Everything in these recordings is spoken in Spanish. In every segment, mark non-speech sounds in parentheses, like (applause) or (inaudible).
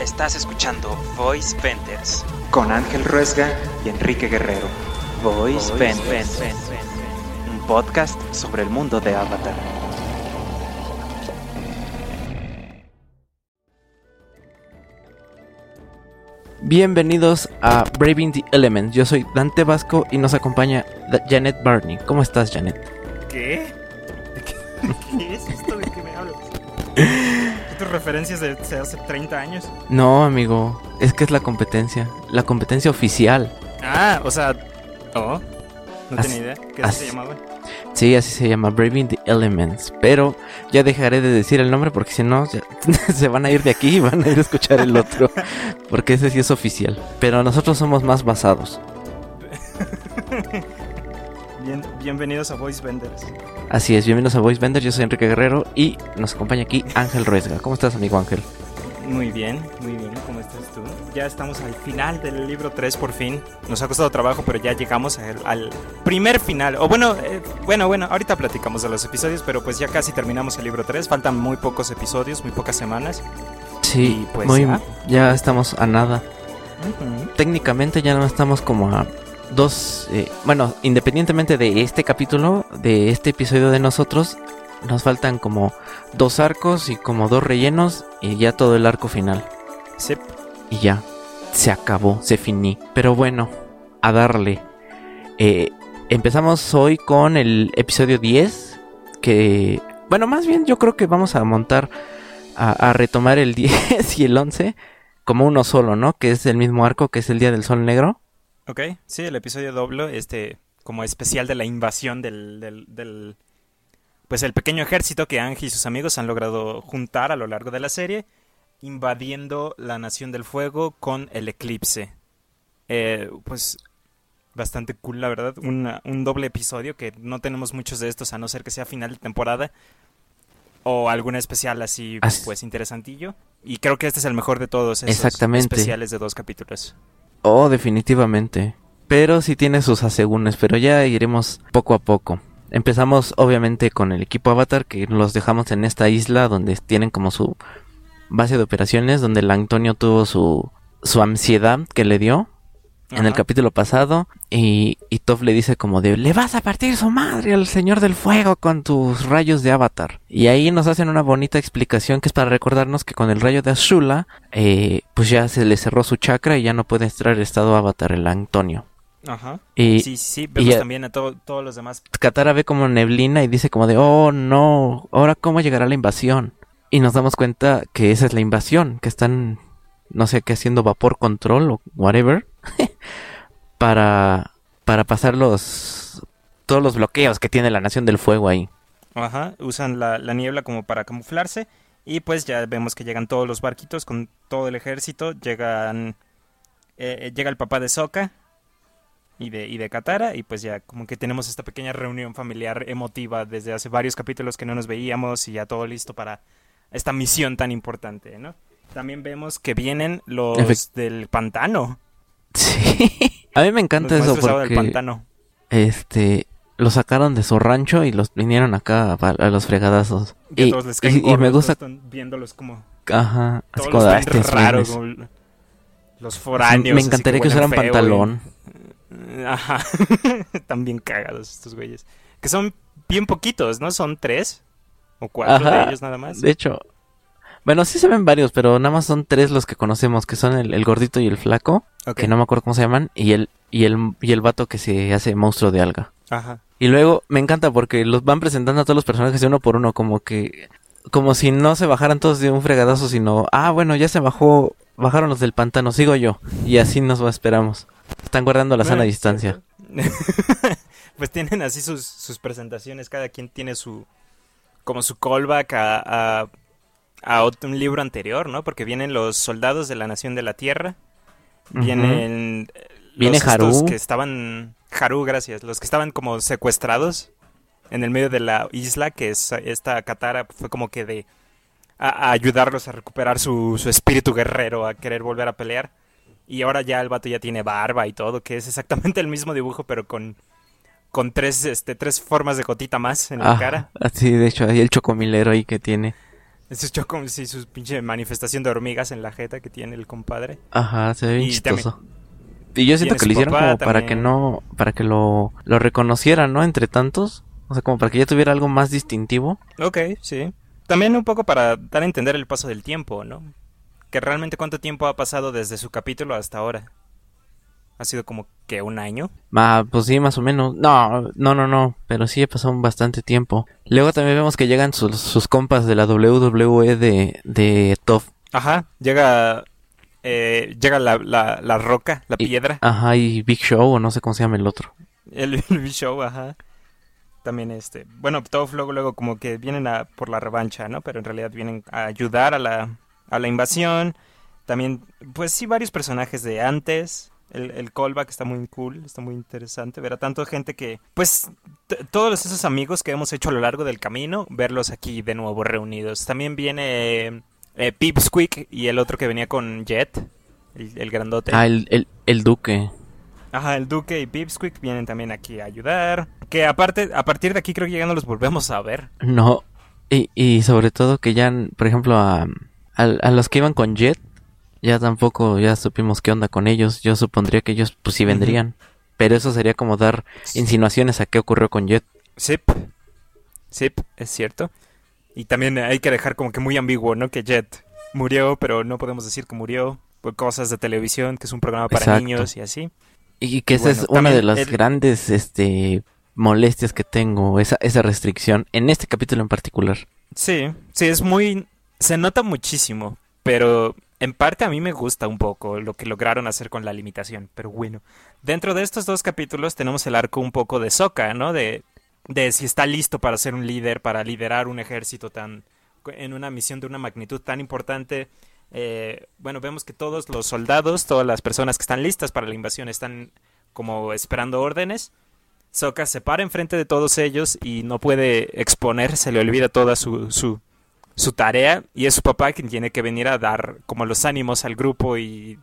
Estás escuchando Voice Vendors con Ángel Ruesga y Enrique Guerrero. Voice, Vendors, un podcast sobre el mundo de Avatar. Bienvenidos a Braving the Elements. Yo soy Dante Vasco y nos acompaña Janet Barney. ¿Cómo estás, Janet? ¿Qué? ¿Qué, (laughs) referencias de hace 30 años? No, amigo. Es que es la competencia. La competencia oficial. Ah, o sea. Oh, no tenía idea. ¿Qué así, se llamaba? Sí, así se llama, Braving the Elements. Pero ya dejaré de decir el nombre porque si no, (laughs) se van a ir de aquí y van a ir a escuchar el otro. (laughs) Porque ese sí es oficial. Pero nosotros somos más basados. (laughs) Bien, bienvenidos a Voice Vendors. Así es, bienvenidos a Voice Vendors. Yo soy Enrique Guerrero y nos acompaña aquí Ángel Ruesga. ¿Cómo estás, amigo Ángel? Muy bien, muy bien. ¿Cómo estás tú? Ya estamos al final del libro 3 por fin. Nos ha costado trabajo, pero ya llegamos al, primer final. O bueno, eh, bueno, bueno, ahorita platicamos de los episodios, pero pues ya casi terminamos el libro 3. Faltan muy pocos episodios, muy pocas semanas. Sí, pues muy, ya. estamos a nada. Técnicamente ya no estamos como a dos, eh, bueno, independientemente de este capítulo, de este episodio de nosotros, nos faltan como dos arcos y como dos rellenos y ya todo el arco final. Sí. Y ya, se acabó, se finí. Pero bueno, a darle. Eh, empezamos hoy con el episodio 10, que, bueno, más bien yo creo que vamos a montar, a, a retomar el (laughs) 10 y el 11 como uno solo, ¿no? Que es el mismo arco, que es el Día del Sol Negro. Ok, sí, el episodio doble, este, como especial de la invasión del, del, pues el pequeño ejército que Angie y sus amigos han logrado juntar a lo largo de la serie, invadiendo la Nación del Fuego con el eclipse. Eh, pues bastante cool, la verdad. un doble episodio que no tenemos muchos de estos, a no ser que sea final de temporada. O alguna especial así, pues interesantillo. Y creo que este es el mejor de todos esos especiales de dos capítulos. Oh, definitivamente. Pero sí tiene sus asegúnes, pero ya iremos poco a poco. Empezamos obviamente con el equipo Avatar que los dejamos en esta isla donde tienen como su base de operaciones, donde el Antonio tuvo su, su ansiedad que le dio en el capítulo pasado y, y Toph le dice como de le vas a partir su madre al señor del fuego con tus rayos de avatar y ahí nos hacen una bonita explicación que es para recordarnos que con el rayo de Azula eh, pues ya se le cerró su chakra y ya no puede entrar el estado avatar el Antonio Ajá. Y, sí, sí, vemos también a todos los demás. Katara ve como neblina y dice como de, oh no, ahora cómo llegará la invasión. Y nos damos cuenta que esa es la invasión, que están, no sé qué, haciendo vapor control o whatever. (laughs) para, para pasar los, todos los bloqueos que tiene la Nación del Fuego ahí. Ajá, usan la, niebla como para camuflarse y pues ya vemos que llegan todos los barquitos con todo el ejército, llegan, eh, eh, llega el papá de Soka y de, y de Katara y pues ya como que tenemos esta pequeña reunión familiar emotiva desde hace varios capítulos que no nos veíamos y ya todo listo para esta misión tan importante, ¿no? También vemos que vienen los del pantano. (laughs) Sí. A mí me encanta eso porque pantano. este lo sacaron de su rancho y los vinieron acá a, los fregadazos. Y, y, me gusta viéndolos como Ajá, así como los este raros, los foráneos. Me encantaría que, usaran pantalón. (laughs) Ajá. (laughs) Están bien cagados estos güeyes. Que son bien poquitos, ¿no? Son tres o cuatro de ellos nada más. De hecho, bueno, sí se ven varios, pero nada más son tres los que conocemos, que son el, gordito y el flaco, que no me acuerdo cómo se llaman, y el, y el, y el vato que se hace monstruo de alga. Ajá. Y luego me encanta porque los van presentando a todos los personajes de uno por uno, como que, como si no se bajaran todos de un fregadazo, sino, ah, bueno, ya se bajó, bajaron los del pantano, sigo yo. Y así nos esperamos. Están guardando la sana distancia. (laughs) pues tienen así sus, sus presentaciones, cada quien tiene su, como su callback a a un libro anterior, ¿no? Porque vienen los soldados de la Nación de la Tierra, vienen Viene los Haru. que estaban Haru, gracias, los que estaban como secuestrados en el medio de la isla, que es esta Katara fue como que de a, ayudarlos a recuperar su, su, espíritu guerrero, a querer volver a pelear. Y ahora ya el vato ya tiene barba y todo, que es exactamente el mismo dibujo, pero con, con tres, este, tres formas de gotita más en la ah, cara. Sí, de hecho, hay el chocomilero ahí que tiene. Eso es como si su pinche manifestación de hormigas en la jeta que tiene el compadre. Ajá, se ve bien Y chistoso. Y yo siento que lo hicieron como para también. que no, para que lo, lo reconocieran, ¿no? Entre tantos. O sea, como para que ya tuviera algo más distintivo. Ok, sí. También un poco para dar a entender el paso del tiempo, ¿no? Que realmente cuánto tiempo ha pasado desde su capítulo hasta ahora. Ha sido como que un año. Ah, pues sí, más o menos. No, no, no, no. Pero sí pasó un bastante tiempo. Luego también vemos que llegan sus, sus compas de la WWE de, de Top. Ajá, llega eh, llega la, la, la roca, la Y- piedra, Ajá, y Big Show, o no sé cómo se llama el otro. el, (laughs) el show, ajá. También este, bueno, todos luego luego como que vienen a por la revancha, ¿no? Pero en realidad vienen a ayudar a la a la invasión. También pues sí varios personajes de antes. El, el callback está muy cool, está muy interesante ver a tanta gente que, pues, todos esos amigos que hemos hecho a lo largo del camino, verlos aquí de nuevo reunidos. También viene eh, Pipsqueak y el otro que venía con Jet, el, el grandote. Ah, el, el, el Duque. Ajá, el Duque y Pipsqueak vienen también aquí a ayudar. Que aparte, a partir de aquí creo que ya no los volvemos a ver. No. Y, y sobre todo que ya, por ejemplo, a, a, a los que iban con Jet, ya tampoco, ya supimos qué onda con ellos. Yo supondría que ellos, pues sí vendrían. Pero eso sería como dar insinuaciones a qué ocurrió con Jet. Zip. Zip, es cierto. Y también hay que dejar como que muy ambiguo, ¿no? Que Jet murió, pero no podemos decir que murió por cosas de televisión, que es un programa para Exacto. niños y así. Y que Y esa es una de las el- grandes, este, molestias que tengo, esa, esa restricción, en este capítulo en particular. Sí, sí, es muy... Se nota muchísimo, pero en parte a mí me gusta un poco lo que lograron hacer con la limitación, pero bueno. Dentro de estos dos capítulos tenemos el arco un poco de Sokka, ¿no? De, de si está listo para ser un líder, para liderar un ejército tan... en una misión de una magnitud tan importante. Eh, bueno, vemos que todos los soldados, todas las personas que están listas para la invasión están como esperando órdenes. Sokka se para enfrente de todos ellos y no puede exponer, se le olvida toda su, su, su tarea y es su papá quien tiene que venir a dar como los ánimos al grupo y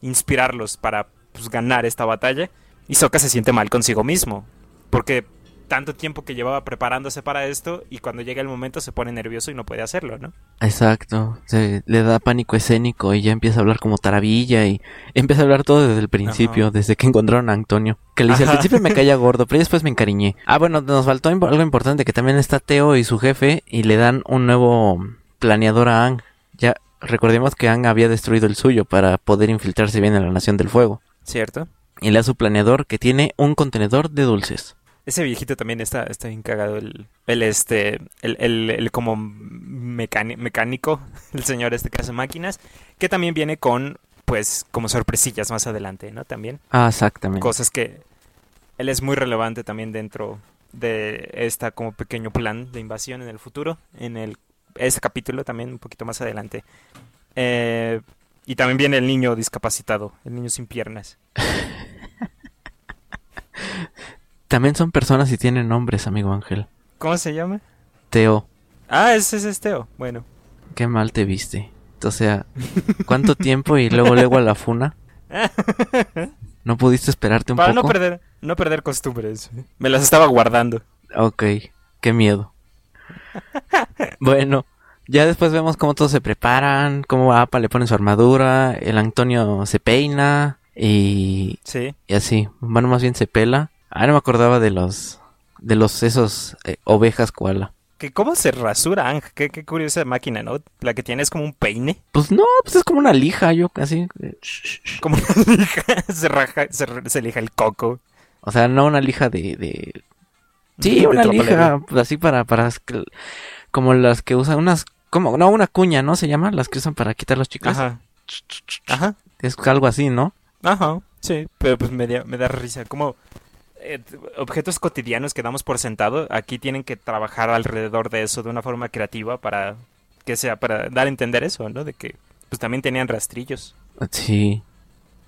inspirarlos para pues, ganar esta batalla. Y Sokka se siente mal consigo mismo, porque tanto tiempo que llevaba preparándose para esto y cuando llega el momento se pone nervioso y no puede hacerlo, ¿no? Exacto, se le da pánico escénico y ya empieza a hablar como taravilla y (laughs) empieza a hablar todo desde el principio, Ajá. desde que encontraron a Antonio. Que le dice, al principio me caía gordo, pero después me encariñé. Ah, bueno, nos faltó algo importante, que también está Teo y su jefe y le dan un nuevo planeador a Ang. Ya recordemos que Ang había destruido el suyo para poder infiltrarse bien en la Nación del Fuego. ¿Cierto? Y le da su planeador que tiene un contenedor de dulces. Ese viejito también está, está bien cagado. El, el este, el, el, el como mecánico, (laughs) el señor este que hace máquinas, que también viene con, pues, como sorpresillas más adelante, ¿no? También. Ah, exactamente. Cosas que él es muy relevante también dentro de esta como pequeño plan de invasión en el futuro, en el este capítulo también un poquito más adelante. Eh, y también viene el niño discapacitado, el niño sin piernas. (laughs) También son personas y tienen nombres, amigo Ángel. ¿Cómo se llama? Teo. Ah, ese es Esteo. Bueno. Qué mal te viste. O sea, ¿cuánto tiempo y luego luego a la funa? (laughs) ¿No pudiste esperarte un Para poco? no perder, no perder costumbres. Me las estaba guardando. Ok, qué miedo. (laughs) bueno, ya después vemos cómo todos se preparan, cómo Apa le pone su armadura, el Antonio se peina y, Sí. y así. Bueno, más bien se pela. Ah, no me acordaba de los de los esos eh, ovejas koala. Que cómo se rasura, Ang. Qué, qué curiosa máquina, ¿no? La que tiene es como un peine. Pues no, pues es como una lija, yo casi. eh, Como una (laughs) lija. se, raja, se, se lija el coco. O sea, no una lija de, de... Sí, De una lija, pues así para, para, como las que usan unas, como, no, una cuña, ¿no? Se llama, las que usan para quitar los chicles. Ajá. Ajá. Es algo así, ¿no? Ajá. Sí. Pero pues me da, me da risa. Como eh, objetos cotidianos que damos por sentado, aquí tienen que trabajar alrededor de eso de una forma creativa para que sea, para dar a entender eso, ¿no? De que pues también tenían rastrillos. Sí.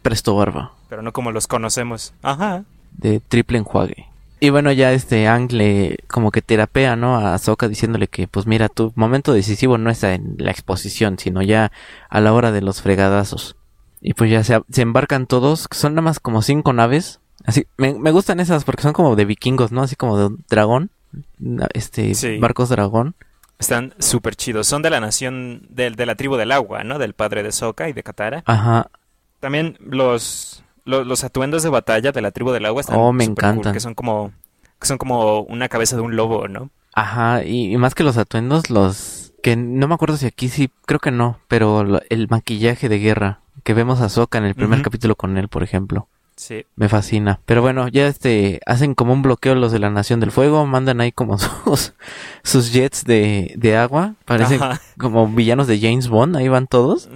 Presto barba, Pero no como los conocemos. Ajá. de triple enjuague. Y bueno, ya este Ang le como que terapea, ¿no? A Sokka diciéndole que, pues mira, tu momento decisivo no está en la exposición, sino ya a la hora de los fregadazos. Y pues ya se, se embarcan todos, son nada más como cinco naves. Así, me, me gustan esas porque son como de vikingos, ¿no? Así como de un dragón. Este, Sí. barcos dragón. Están súper chidos. Son de la nación, de, de la tribu del agua, ¿no? Del padre de Sokka y de Katara. Ajá. También los, los, los atuendos de batalla de la tribu del agua están Oh, me cool, encantan. que son como, que son como una cabeza de un lobo, ¿no? Ajá, y, y más que los atuendos, los que no me acuerdo si aquí sí, creo que no, pero lo- el maquillaje de guerra que vemos a Sokka en el primer capítulo con él, por ejemplo, Sí. me fascina. Pero bueno, ya este hacen como un bloqueo los de la Nación del Fuego, mandan ahí como (laughs) sus sus jets de, de agua, parecen Ajá. como villanos de James Bond, ahí van todos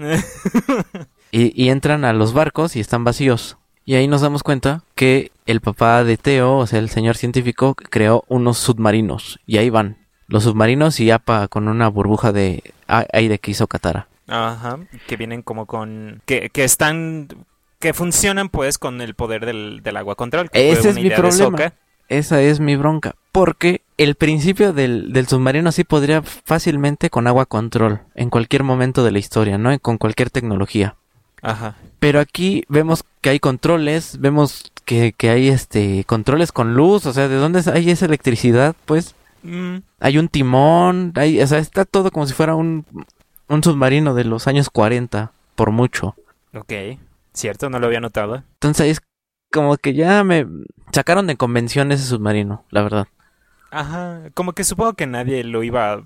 (laughs) y, y entran a los barcos y están vacíos. Y ahí nos damos cuenta que el papá de Teo, o sea, el señor científico, creó unos submarinos. Y ahí van. Los submarinos y APA con una burbuja de aire que hizo Katara. Ajá. Que vienen como con... Que, que están... Que funcionan pues con el poder del, del agua control. que Ese es mi problema. Esa es mi bronca. Porque el principio del, del submarino sí podría fácilmente con agua control. En cualquier momento de la historia, ¿no? Con cualquier tecnología. Ajá. Pero aquí vemos que hay controles, vemos que, que hay este controles con luz, o sea, ¿de dónde hay esa electricidad? Pues Mm, hay un timón, hay, o sea, está todo como si fuera un, un submarino de los años 40, por mucho. ok. Cierto, no lo había notado. Entonces es como que ya me sacaron de convención ese submarino, la verdad. Ajá. Como que supongo que nadie lo iba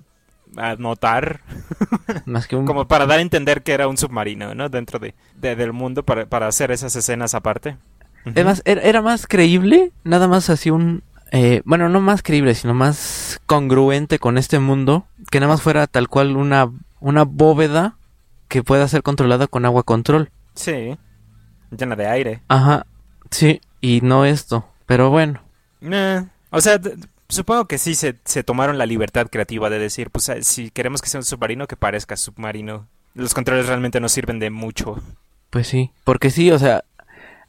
a, notar. (laughs) Más que un... Como para dar a entender que era un submarino, ¿no? Dentro de, de- del mundo para, para hacer esas escenas aparte. Ujú. Es más, era, era más creíble, nada más así un... eh, bueno, no más creíble, sino más congruente con este mundo, que nada más fuera tal cual una, una bóveda que pueda ser controlada con agua control. Sí. Llena de aire. Ajá, sí, y no esto, pero bueno. Eh, o sea, supongo que sí se, se tomaron la libertad creativa de decir, pues eh, si queremos que sea un submarino, que parezca submarino. Los controles realmente no sirven de mucho. Pues sí, porque sí, o sea,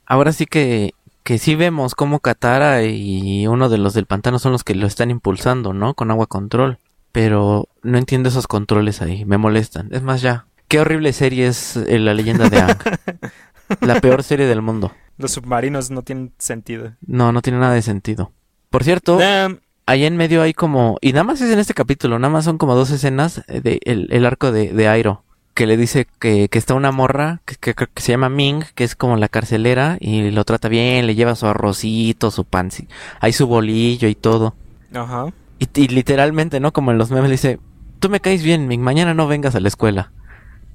ahora sí que, que sí vemos cómo Katara y uno de los del pantano son los que lo están impulsando, ¿no? Con agua control. Pero no entiendo esos controles ahí, me molestan. Es más, ya, qué horrible serie es eh, La leyenda de Aang. (laughs) La peor serie del mundo. Los submarinos no tienen sentido. No, no tiene nada de sentido. Por cierto, Eh, ahí en medio hay como, y nada más es en este capítulo, nada más son como dos escenas de el, el arco de, de Airo, que le dice que, que está una morra que, que- que se llama Ming, que es como la carcelera, y lo trata bien, le lleva su arrocito, su pan, sí, hay su bolillo y todo. ajá. Y, y literalmente, ¿no? Como en los memes le dice, tú me caes bien, Ming, mañana no vengas a la escuela.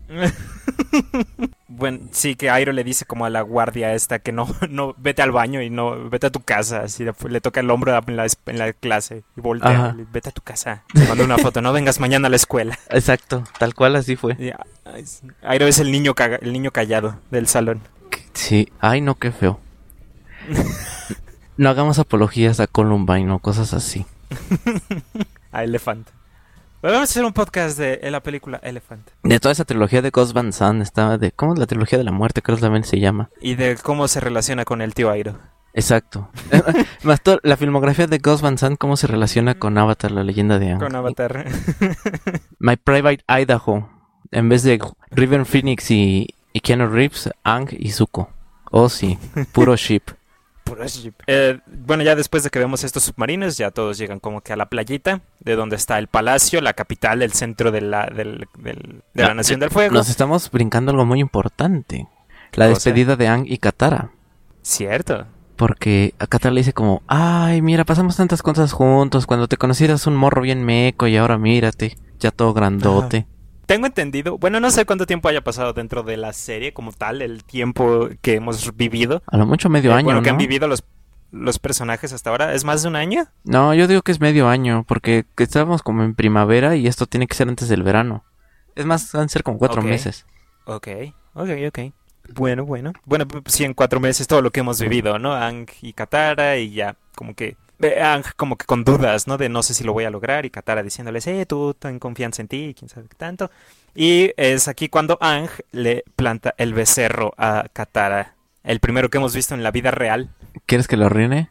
(laughs) (laughs) Bueno, sí, que Airo le dice como a la guardia esta que no, (laughs) no, vete al baño y no, vete a tu casa. Así le, le toca el hombro en la, en la clase y voltea, le- vete a tu casa. Se manda una foto, no vengas mañana a la escuela. (laughs) Exacto, tal cual así fue. Y. Airo es el niño, caga- el niño callado del salón. Sí, ay no, qué feo. No hagamos apologías a Columbine o cosas así. A Elephant. Vamos a hacer un podcast de la película Elephant. De toda esa trilogía de Ghost Van Sant estaba de... ¿Cómo es la trilogía de la muerte? Creo que también se llama. Y de cómo se relaciona con el tío Airo. Exacto. (laughs) Más to- la filmografía de Ghost Van Sant, ¿cómo se relaciona con Avatar, la leyenda de Aang? Con Avatar. (laughs) My Private Idaho. En vez de River Phoenix y, y Keanu Reeves, Aang y Zuko. Oh sí, puro ship. Puro ship. Eh, bueno, ya después de que vemos estos submarinos, ya todos llegan como que a la playita, de donde está el palacio, la capital, el centro de la, del- del- de la Ah, Nación del Fuego. Nos estamos brincando algo muy importante. La cosa? despedida de Aang y Katara. Cierto. Porque a Katara le dice como, ay, mira, pasamos tantas cosas juntos. Cuando te conocí eras un morro bien meco y ahora mírate, ya todo grandote. Tengo entendido, bueno, no sé cuánto tiempo haya pasado dentro de la serie como tal, el tiempo que hemos vivido. A lo mucho medio Eh, año, bueno, que han vivido los, los personajes hasta ahora. ¿Es más de un año? No, yo digo que es medio año, porque que estábamos como en primavera y esto tiene que ser antes del verano. Es más, van a ser como cuatro meses. Ok, ok, ok. Bueno, bueno. Bueno, pues sí, en cuatro meses todo lo que hemos vivido, ¿no? Ang y Katara y ya, como que... Ang como que con dudas, ¿no? De no sé si lo voy a lograr y Katara diciéndoles, eh, tú ten confianza en ti, quién sabe qué tanto. Y es aquí cuando Ang le planta el becerro a Katara. El primero que hemos visto en la vida real. ¿Quieres que lo arruine?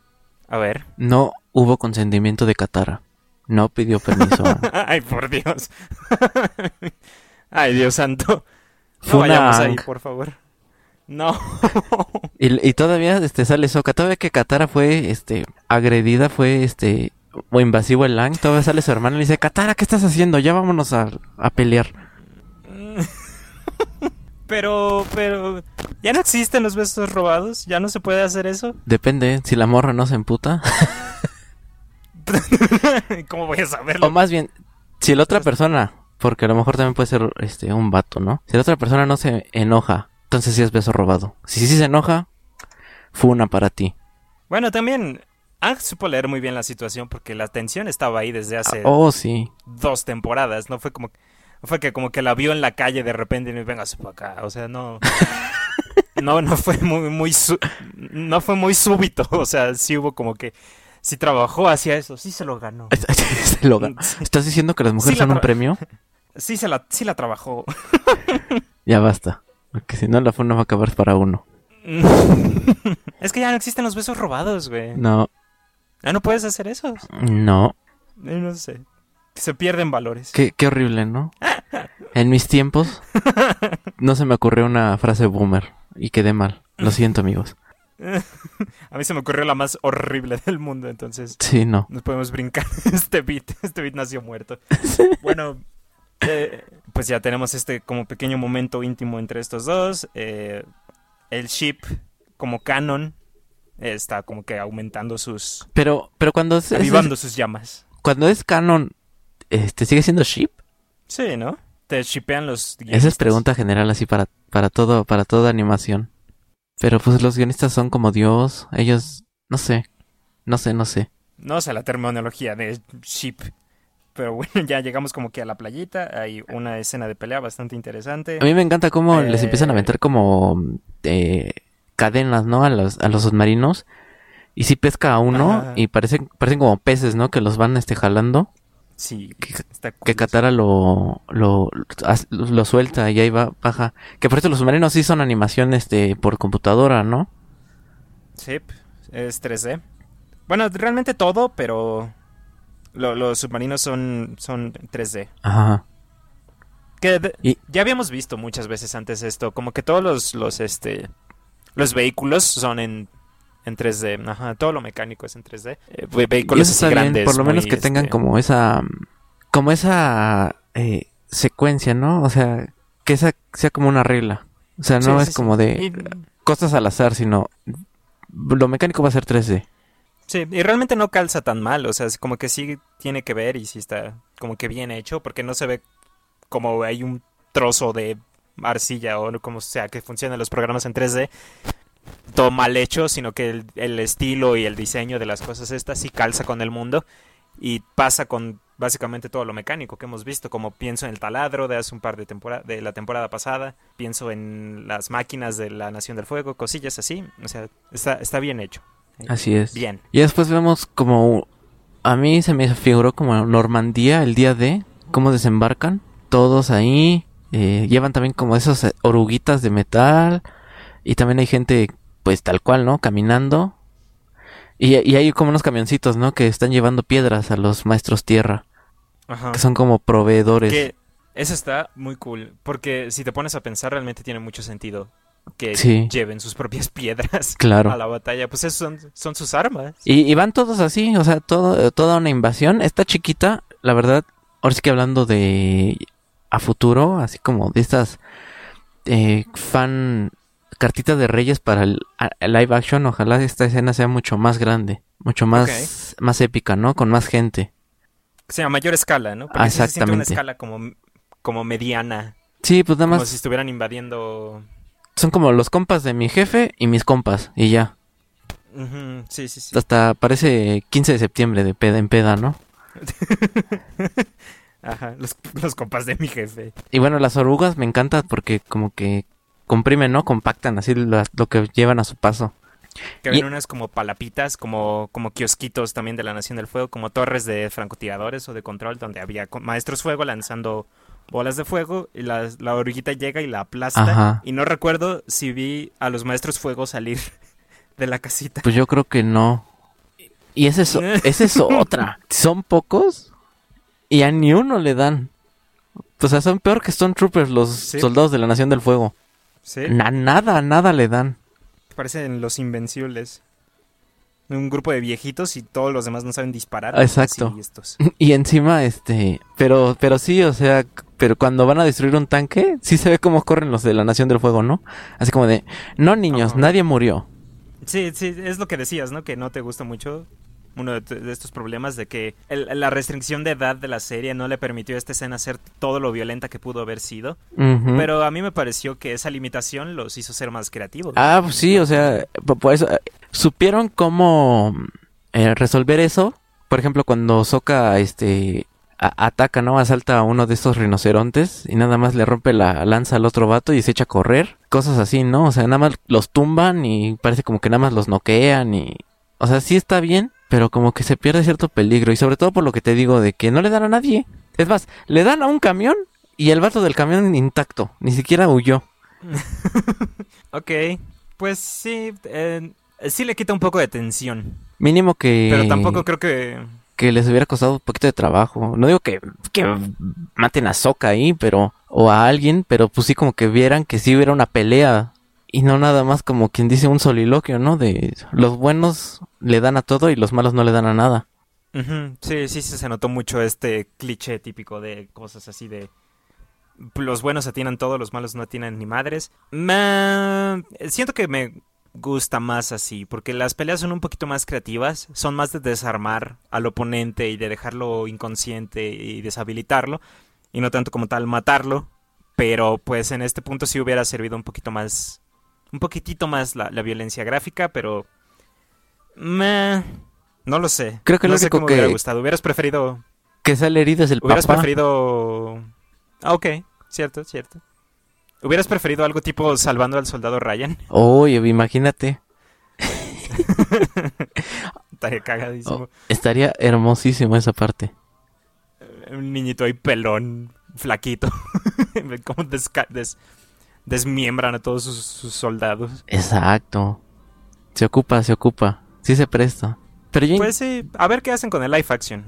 A ver. No hubo consentimiento de Katara. No pidió permiso. (laughs) Ay, por Dios. (laughs) Ay, Dios santo. No Fue vayamos ahí, por favor. No. (laughs) Y, y todavía este sale Soka, todavía que Katara fue este agredida, fue este o invasivo el Lang, todavía sale su hermano y le dice, Katara, ¿qué estás haciendo? Ya vámonos a, a pelear. (laughs) Pero, pero, ¿ya no existen los besos robados? ¿Ya no se puede hacer eso? Depende, si la morra no se emputa. (laughs) ¿Cómo voy a saberlo? o más bien, si la otra persona, porque a lo mejor también puede ser este un vato, ¿no? Si la otra persona no se enoja, entonces sí es beso robado. Si sí se enoja, fue una para ti. Bueno, también Ang supo leer muy bien la situación porque la tensión estaba ahí desde hace Oh, sí. dos temporadas. No fue como no fue que como que la vio en la calle de repente y me venga para acá. O sea, no. (laughs) No, no fue muy, muy su- no fue muy súbito. O sea, sí hubo como que sí trabajó hacia eso, sí se lo ganó. (laughs) Se lo ga- ¿Estás diciendo que las mujeres Sí, son un premio? (laughs) Sí se la, sí la trabajó. Ya basta. Porque si no, la funa va a acabar para uno. (laughs) es que ya no existen los besos robados, güey. No, Ya no puedes hacer eso. no. No sé. Se pierden valores. Qué, qué horrible, ¿no? (laughs) En mis tiempos no se me ocurrió una frase boomer y quedé mal. Lo siento, amigos. (laughs) A mí se me ocurrió la más horrible del mundo, entonces Sí, no. nos podemos brincar este beat. Este beat nació muerto. Bueno, eh, pues ya tenemos este como pequeño momento íntimo entre estos dos. Eh, el ship como canon eh, está como que aumentando sus... Pero, pero cuando es, es- avivando sus llamas. cuando es canon, este, ¿sigue siendo ship? Sí, ¿no? Te shipean los... Esa es guionistas. pregunta general así para, para todo, para toda animación. Pero pues los guionistas son como Dios, ellos, no sé, no sé, no sé. No sé la terminología de ship. Pero bueno, (laughs) ya llegamos como que a la playita. Hay una escena de pelea bastante interesante. A mí me encanta cómo les empiezan a Eh. meter como eh, cadenas, ¿no? A los, a los submarinos. Y sí pesca a uno Ajá. y parecen, parecen como peces, ¿no? Que los van este jalando. Sí, Que- está Que. Katara lo, lo, lo suelta y ahí va, baja. Que por eso los submarinos sí son animación este, por computadora, ¿no? Sí, es 3D. Bueno, realmente todo, pero lo- los submarinos son, son 3D. Ajá. Que de- Y- ya habíamos visto muchas veces antes esto, como que todos los, los, este, los vehículos son en, en 3D. Ajá, todo lo mecánico es en 3D. Eh, ve- Y vehículos eso así está bien, grandes. por lo menos que tengan este, como esa, como esa eh, secuencia, ¿no? O sea, que esa sea como una regla. O sea, no sí, es sí, como sí. de Y- cosas al azar, sino lo mecánico va a ser 3D. Y realmente no calza tan mal, o sea, es como que sí tiene que ver y sí está como que bien hecho, porque no se ve como hay un trozo de arcilla o como sea que funcionan los programas en 3D, todo mal hecho, sino que el, el estilo y el diseño de las cosas estas sí calza con el mundo y pasa con básicamente todo lo mecánico que hemos visto, como pienso en el taladro de hace un par de temporadas, de la temporada pasada, pienso en las máquinas de la Nación del Fuego, cosillas así, o sea, está, está bien hecho. Así es. Bien. Y después vemos como a mí se me figuró como Normandía el día de cómo desembarcan todos ahí, eh, llevan también como esas eh, oruguitas de metal y también hay gente pues tal cual, ¿no? Caminando. Y, y hay como unos camioncitos, ¿no? Que están llevando piedras a los maestros tierra, Ajá. que son como proveedores. Que eso está muy cool, porque si te pones a pensar realmente tiene mucho sentido que Sí. lleven sus propias (laughs) piedras Claro. a la batalla, pues esos son, son sus armas. Y, y van todos así, o sea, todo, toda una invasión. Está chiquita, la verdad. Ahora sí que hablando de a futuro, así como de estas eh, fan cartitas de reyes para el, live action. Ojalá esta escena sea mucho más grande, mucho más, más épica, ¿no? Con más gente. O sea, a mayor escala, ¿no? Porque sí se siente una exactamente. escala como, como mediana, Sí, pues nada como más si estuvieran invadiendo... son como los compas de mi jefe y mis compas, y ya. Sí, sí, sí. Hasta parece 15 de septiembre de peda en peda, ¿no? (laughs) Ajá, los, los compas de mi jefe. Y bueno, las orugas me encanta porque como que comprimen, ¿no? Compactan así lo, lo que llevan a su paso. Que Y- ven unas como palapitas, como, como kiosquitos también de la Nación del Fuego, como torres de francotiradores o de control, donde había maestros fuego lanzando bolas de fuego y la, la oruguita llega y la aplasta. Ajá. Y no recuerdo si vi a los maestros fuego salir (laughs) de la casita. Pues yo creo que no. Y esa es, (laughs) esa es otra. Son pocos y a ni uno le dan. O sea, son peor que Stone Troopers los Sí. soldados de la Nación del Fuego. Sí, Na- nada, nada le dan. parecen los invencibles. un grupo de viejitos y todos los demás no saben disparar. Exacto. Así estos. (laughs) Y encima, este, pero, pero sí, o sea, pero cuando van a destruir un tanque, sí se ve cómo corren los de la Nación del Fuego, ¿no? Así como de, no niños, nadie murió. Sí, sí, es lo que decías, ¿no? Que no te gusta mucho uno de, de estos problemas de que el- la restricción de edad de la serie no le permitió a esta escena ser todo lo violenta que pudo haber sido. Pero a mí me pareció que esa limitación los hizo ser más creativos. Ah, pues sí, o sea, eh, supieron cómo eh, resolver eso. Por ejemplo, cuando Soka, este, ataca, ¿no? Asalta a uno de estos rinocerontes y nada más le rompe la lanza al otro vato y se echa a correr. Cosas así, ¿no? O sea, nada más los tumban y parece como que nada más los noquean y... O sea, sí está bien, pero como que se pierde cierto peligro y sobre todo por lo que te digo de que no le dan a nadie. Es más, le dan a un camión y el vato del camión intacto, ni siquiera huyó. (laughs) Ok, pues sí, eh, sí le quita un poco de tensión. Mínimo que... Pero tampoco creo que... que les hubiera costado un poquito de trabajo. No digo que, que maten a Soka ahí, pero, o a alguien, pero pues sí como que vieran que sí hubiera una pelea. Y no nada más como quien dice un soliloquio, ¿no? De los buenos le dan a todo y los malos no le dan a nada. Sí, sí, sí, se notó mucho este cliché típico de cosas así de... Los buenos atinan todo, los malos no atinan ni madres. Ma- Siento que me gusta más así, porque las peleas son un poquito más creativas, son más de desarmar al oponente y de dejarlo inconsciente y deshabilitarlo, y no tanto como tal matarlo, pero pues en este punto sí hubiera servido un poquito más, un poquitito más la, la violencia gráfica, pero... meh, no lo sé. Creo que lo no sé único cómo me hubiera que- gustado. Hubieras preferido... Que sale herido es el Hubieras papá. preferido... Ah, ok. Cierto, cierto. ¿Hubieras preferido algo tipo salvando al soldado Ryan? Oye, imagínate. (laughs) Estaría cagadísimo. Oh, estaría hermosísimo esa parte. Un niñito ahí pelón, flaquito. (laughs) Desca- des- desmiembran a todos sus, sus soldados. Exacto. Se ocupa, se ocupa. Sí se presta. Pero yo, Pues sí, a ver qué hacen con el live action.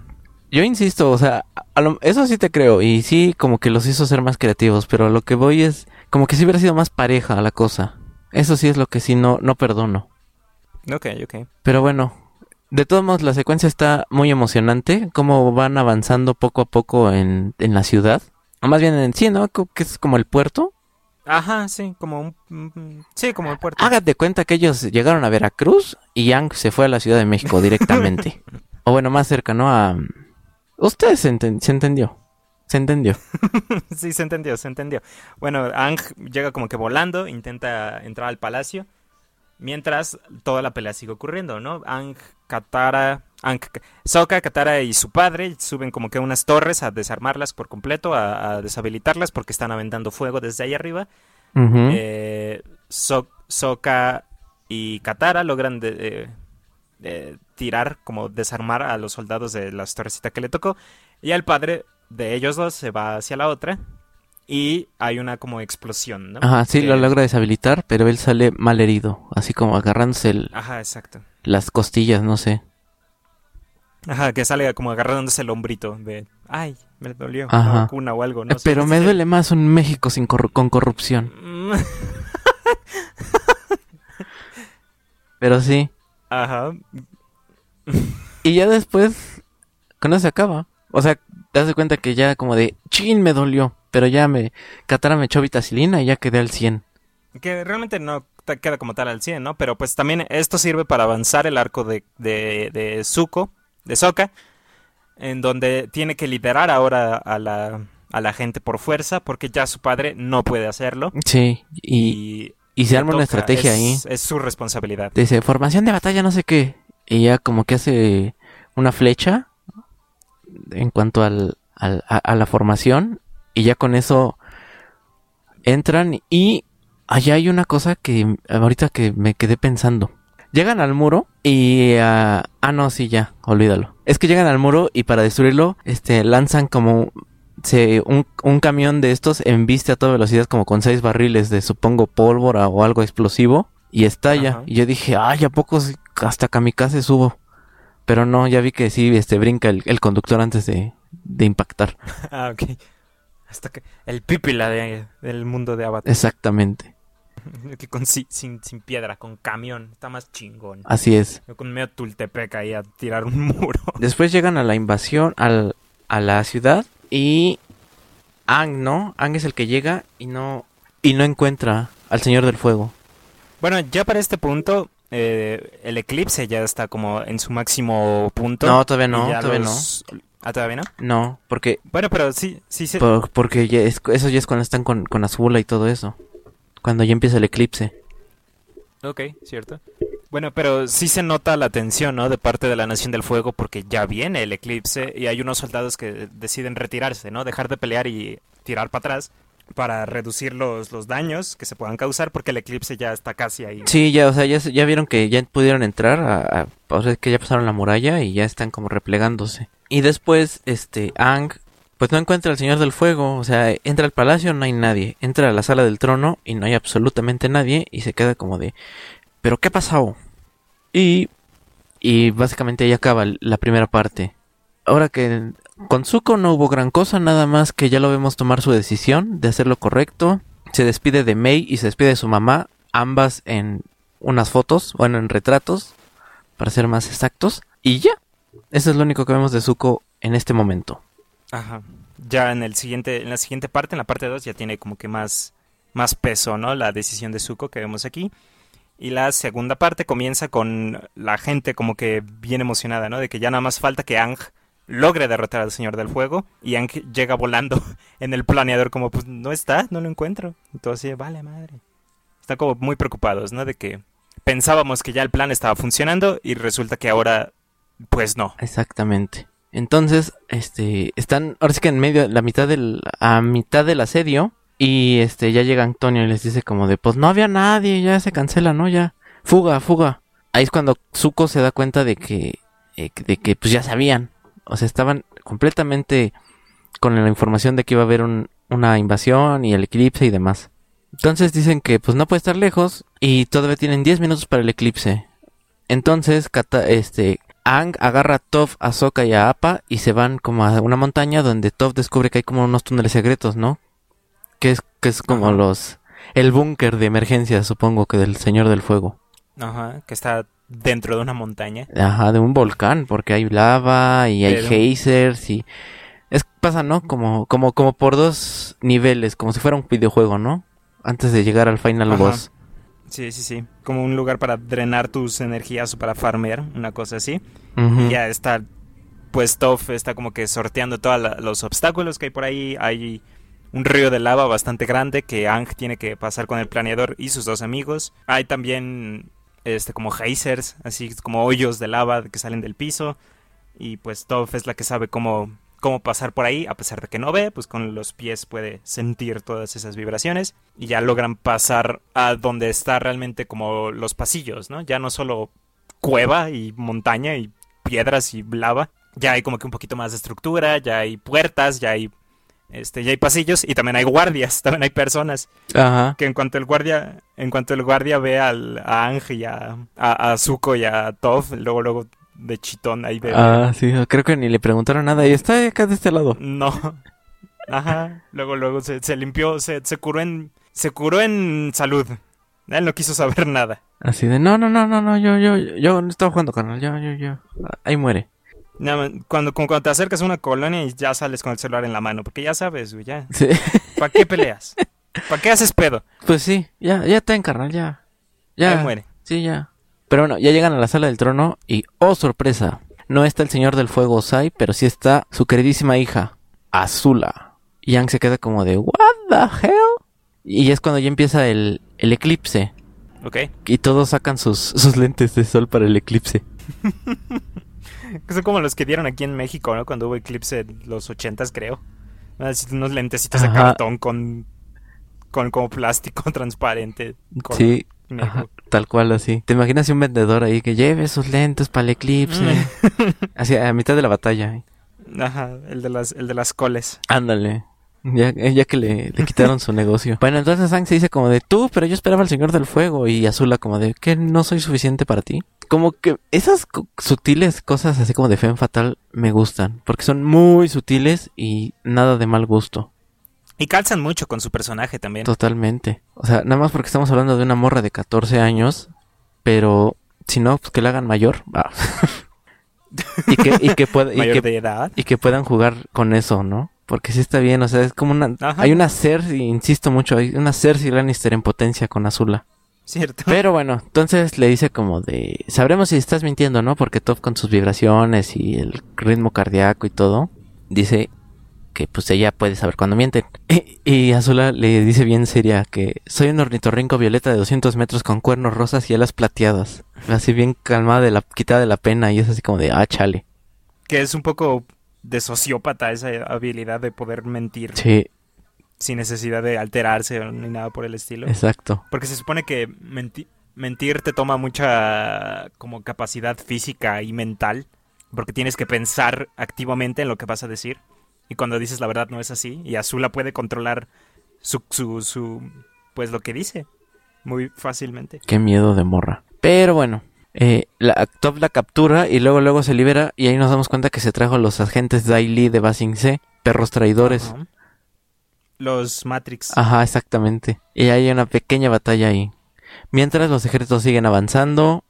Yo insisto, o sea, a lo- eso sí te creo y sí como que los hizo ser más creativos, pero a lo que voy es como que si hubiera sido más pareja la cosa. Eso sí es lo que sí no, no perdono. Ok, ok. Pero bueno, de todos modos la secuencia está muy emocionante, cómo van avanzando poco a poco en, en la ciudad. O más bien en sí, ¿no? Que es como el puerto. Ajá, sí, como un... Sí, como el puerto. Hágate cuenta que ellos llegaron a Veracruz y Yang se fue a la Ciudad de México directamente. (laughs) o bueno, más cerca, ¿no? A... Ustedes se, enten- se entendió. Se entendió. (laughs) Sí, se entendió, se entendió. Bueno, Ang llega como que volando, intenta entrar al palacio, mientras toda la pelea sigue ocurriendo, ¿no? Ang, Katara, Ang, Sokka, Katara y su padre suben como que unas torres a desarmarlas por completo, a, a deshabilitarlas porque están aventando fuego desde ahí arriba. Eh, So- Sokka y Katara logran de- eh, eh, tirar, como desarmar a los soldados de la torrecita que le tocó. Y el padre de ellos dos se va hacia la otra. Y hay una como explosión, ¿no? Ajá, sí, Que- lo logra deshabilitar, pero él sale mal herido, así como agarrándose el- Ajá, exacto. las costillas, no sé. Ajá, que sale como agarrándose el hombrito de... Ay, me dolió. Ajá. Una vacuna o algo, no sé. pero me duele más un México sin corru- con corrupción. (laughs) Pero sí. Ajá. Y ya después, con eso se acaba. O sea, te das cuenta que ya como de, chin, me dolió. Pero ya me, Katara me echó vitacilina y ya quedé al 100. Que realmente no queda como tal al 100, ¿no? Pero pues también esto sirve para avanzar el arco de, de, de Zuko, de Sokka, en donde tiene que liderar ahora a la, a la gente por fuerza, porque ya su padre no puede hacerlo. Sí, y, Y, y se arma una estrategia ahí. es, Es su responsabilidad. Dice, formación de batalla, no sé qué. Y ya como que hace una flecha en cuanto al, al- a, a la formación. Y ya con eso entran y allá hay una cosa que ahorita que me quedé pensando. Llegan al muro y... ah, ah, no, sí, ya, olvídalo. Es que llegan al muro y para destruirlo, este, lanzan como... Se, un, un camión de estos embiste a toda velocidad como con seis barriles de supongo pólvora o algo explosivo y estalla. Ajá. Y yo dije, ay, ¿a poco hasta kamikaze subo? Pero no, ya vi que sí, este, brinca el, el conductor antes de, de impactar. (laughs) Ah, ok. Hasta que el pípila de, del mundo de Avatar. Exactamente. (laughs) Que con, sin, sin, piedra, con camión. Está más chingón. Así es. Yo con medio Tultepec ahí a tirar un (laughs) muro. Después llegan a la invasión al, a la ciudad y Ang, ¿no? Ang es el que llega y no y no encuentra al Señor del Fuego. Bueno, ya para este punto, eh, el eclipse ya está como en su máximo punto. No, todavía no, todavía los- Ah, todavía no. No, porque Bueno, pero sí, sí se... por- porque ya es- eso ya es cuando están con, con Azula y todo eso. Cuando ya empieza el eclipse. Ok, cierto. Bueno, pero sí se nota la tensión, ¿no? De parte de la Nación del Fuego porque ya viene el eclipse y hay unos soldados que deciden retirarse, ¿no? Dejar de pelear y tirar para atrás para reducir los, los daños que se puedan causar porque el eclipse ya está casi ahí. Sí, ya, o sea, ya, ya vieron que ya pudieron entrar, a- o sea, que ya pasaron la muralla y ya están como replegándose. Y después, este, Ang, pues no encuentra al Señor del Fuego, o sea, entra al palacio, no hay nadie, entra a la sala del trono y no hay absolutamente nadie y se queda como de, ¿pero qué ha pasado? Y, y básicamente ahí acaba la primera parte. Ahora que con Zuko no hubo gran cosa, nada más que ya lo vemos tomar su decisión de hacer lo correcto. Se despide de Mei y se despide de su mamá, ambas en unas fotos, bueno, en retratos, para ser más exactos. Y ya, eso es lo único que vemos de Zuko en este momento. Ajá. Ya en el siguiente, en la siguiente parte, en la parte 2, ya tiene como que más, más peso, ¿no? La decisión de Zuko que vemos aquí. Y la segunda parte comienza con la gente como que bien emocionada, ¿no? De que ya nada más falta que Ang logre derrotar al Señor del Fuego. Y Ang llega volando (laughs) en el planeador como, pues no está, no lo encuentro. Entonces, vale madre. Están como muy preocupados, ¿no? De que pensábamos que ya el plan estaba funcionando y resulta que ahora, pues no. Exactamente. Entonces, este, están ahora sí que en medio, la mitad del, a mitad del asedio. Y este, ya llega Antonio y les dice como de, pues no había nadie, ya se cancela, ¿no? Ya, fuga, fuga. Ahí es cuando Zuko se da cuenta de que, eh, de que pues ya sabían. O sea, estaban completamente con la información de que iba a haber un- una invasión y el eclipse y demás. Entonces dicen que pues no puede estar lejos y todavía tienen 10 minutos para el eclipse. Entonces, Kata- este, Ang agarra a Toph, a Sokka y a Appa y se van como a una montaña donde Toph descubre que hay como unos túneles secretos, ¿no? Que es, que es como Ajá. los... El búnker de emergencia, supongo que del Señor del Fuego. Ajá, que está dentro de una montaña. Ajá, de un volcán, porque hay lava y hay Pero- geysers y... Es, pasa, ¿no? Como, como, como por dos niveles, como si fuera un videojuego, ¿no? Antes de llegar al final Ajá. boss. Sí, sí, sí. Como un lugar para drenar tus energías o para farmear, una cosa así. Y ya está, pues Toph está como que sorteando todos los obstáculos que hay por ahí. Hay un río de lava bastante grande que Ang tiene que pasar con el planeador y sus dos amigos. Hay también este como geysers, así como hoyos de lava que salen del piso. Y pues Toph es la que sabe cómo, cómo pasar por ahí, a pesar de que no ve, pues con los pies puede sentir todas esas vibraciones. Y ya logran pasar a donde está realmente como los pasillos, ¿no? Ya no solo cueva y montaña y piedras y lava. Ya hay como que un poquito más de estructura, ya hay puertas, ya hay este, ya hay pasillos y también hay guardias, (laughs) también hay personas Ajá. que en cuanto el guardia, en cuanto el guardia ve al, a Ang y a, a, a Zuko y a Toph, luego luego de chitón ahí ve. Ah, sí, creo que ni le preguntaron nada y está acá de este lado. No. (laughs) Ajá. Luego luego se, se limpió, se, se curó en se curó en salud. Él no quiso saber nada. Así de, no, no, no, no, no, yo, yo, yo no estaba jugando con él, yo, yo, yo. Ahí muere. Cuando, cuando te acercas a una colonia y ya sales con el celular en la mano, porque ya sabes, güey, ya. Sí. ¿Para qué peleas? ¿Para qué haces pedo? Pues sí, ya, ya está en carnal, ya. Ya. Ahí muere. Sí, ya. Pero bueno, ya llegan a la sala del trono y, oh sorpresa, no está el señor del fuego Osai, pero sí está su queridísima hija, Azula. Y Yang se queda como de, what the hell? Y es cuando ya empieza el, el eclipse. ¿Ok? Y todos sacan sus, sus lentes de sol para el eclipse. (laughs) Que (laughs) son como los que dieron aquí en México, ¿no? Cuando hubo eclipse en los ochentas, creo. Unos lentecitos de cartón con, con como plástico (laughs) transparente. con Sí, ajá, tal cual así. ¿Te imaginas un vendedor ahí que lleve sus lentes para el eclipse? así, a mitad de la batalla. (laughs) Ajá, el de las, el de las coles. Ándale. Ya, eh, ya que le, le quitaron su negocio. (laughs) Bueno, entonces Sang se dice como de tú, pero yo esperaba al Señor del Fuego. Y Azula como de que no soy suficiente para ti. Como que esas co- sutiles cosas así como de Femme Fatal me gustan. Porque son muy sutiles y nada de mal gusto. Y calzan mucho con su personaje también. Totalmente. O sea, nada más porque estamos hablando de una morra de 14 años, pero si no, pues que la hagan mayor. va. (laughs) y que, y que, pueda- (laughs) y que puedan jugar con eso, ¿no? Porque sí está bien, o sea, es como una... Ajá. Hay una Cersei, insisto mucho, hay una Cersei Lannister en potencia con Azula. Cierto. Pero bueno, entonces le dice como de... Sabremos si estás mintiendo, ¿no? Porque Top con sus vibraciones y el ritmo cardíaco y todo, dice que pues ella puede saber cuando mienten. Y, (laughs) y Azula le dice bien seria que soy un ornitorrinco violeta de 200 metros con cuernos rosas y alas plateadas. Así bien calmada, de la, quitada de la pena y es así como de, ah, chale. Que es un poco de sociópata esa habilidad de poder mentir Sí, sin necesidad de alterarse ni nada por el estilo. exacto. Porque se supone que menti- mentir te toma mucha como capacidad física y mental, porque tienes que pensar activamente en lo que vas a decir. Y cuando dices la verdad no es así, y Azula puede controlar su, su, su pues lo que dice muy fácilmente. Qué miedo de morra. Pero bueno, eh, la, Top la captura y luego luego se libera y ahí nos damos cuenta que se trajo los agentes Daily de Basing C, perros traidores. Los Matrix. Ajá, exactamente. Y hay una pequeña batalla ahí. Mientras los ejércitos siguen avanzando,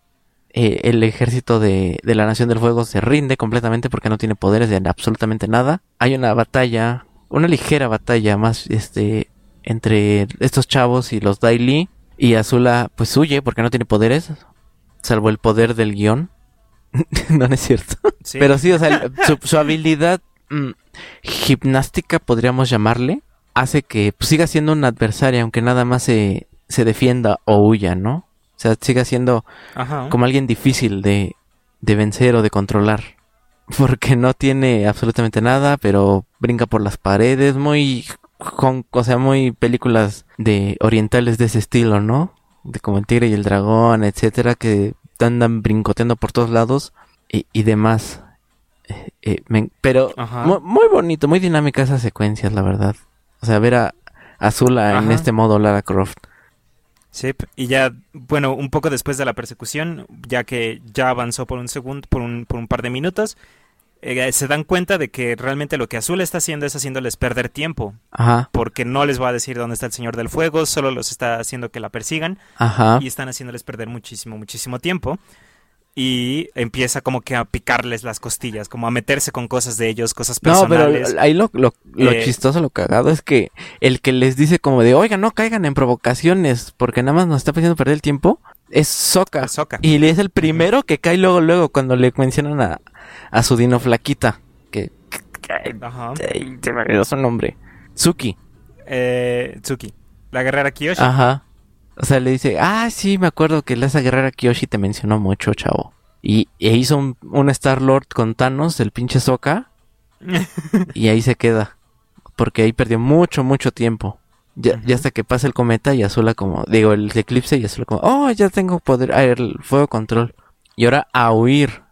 eh, el ejército de, de la Nación del Fuego se rinde completamente porque no tiene poderes de absolutamente nada. Hay una batalla, una ligera batalla más, este, entre estos chavos y los Daily. Y Azula, pues huye porque no tiene poderes, salvo el poder del guion. (laughs) no, no es cierto. Sí. Pero sí, o sea, el- (laughs) su, su habilidad mm, gimnástica, podríamos llamarle, hace que pues, siga siendo una adversaria, aunque nada más se, se defienda o huya, ¿no? O sea, siga siendo Ajá. como alguien difícil de, de vencer o de controlar. (laughs) Porque no tiene absolutamente nada, pero brinca por las paredes, muy, con, o sea, muy películas de orientales de ese estilo, ¿no? De como el tigre y el dragón, etcétera, que andan brincoteando por todos lados y, y demás. Eh, eh, me- pero muy bonito, muy dinámica esas secuencias, la verdad. O sea, ver a Azula en este modo Lara Croft. Sí, y ya, bueno, un poco después de la persecución, ya que ya avanzó por un segundo, por un, por un par de minutos, eh, se dan cuenta de que realmente lo que Azul está haciendo es haciéndoles perder tiempo, Ajá, porque no les va a decir dónde está el Señor del Fuego, solo los está haciendo que la persigan ajá. y están haciéndoles perder muchísimo, muchísimo tiempo. Y empieza como que a picarles las costillas, como a meterse con cosas de ellos, cosas No, pero personales. ahí lo, lo, lo Eh, chistoso, lo cagado es que el que les dice como de, oigan, no caigan en provocaciones porque nada más nos está haciendo perder el tiempo, es Soka. Es Sokka. Y le es el primero que cae luego, luego, cuando le mencionan a, a su dino flaquita. Que, Ajá. ay, se me olvidó su nombre. Suki. Eh, Tsuki, la guerrera Kiyoshi. Ajá. O sea, le dice, ah, sí, me acuerdo que esa guerrera Kiyoshi te mencionó mucho, chavo. Y e hizo un, un Star Lord con Thanos, el pinche Soka. (laughs) y ahí se queda. Porque ahí perdió mucho, mucho tiempo. Ya, ya hasta que pasa el cometa y Azula como, digo, el eclipse y Azula como, oh, ya tengo poder, ah, el fuego control. Y ahora a huir,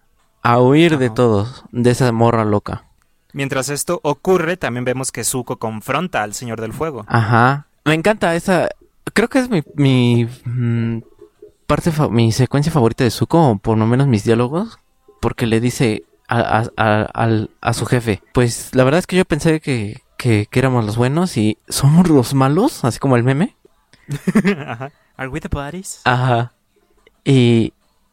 a huir de todos, de esa morra loca. Mientras esto ocurre, también vemos que Zuko confronta al Señor del Fuego. Ajá. Me encanta esa, creo que es mi, mi mm, parte, fa- mi secuencia favorita de Zuko, o por lo menos mis diálogos, porque le dice a, a- a su jefe, pues la verdad es que yo pensé que, que, que éramos los buenos y somos los malos, así como el meme. (laughs) Ajá. Are we the buddies? Ajá. Y,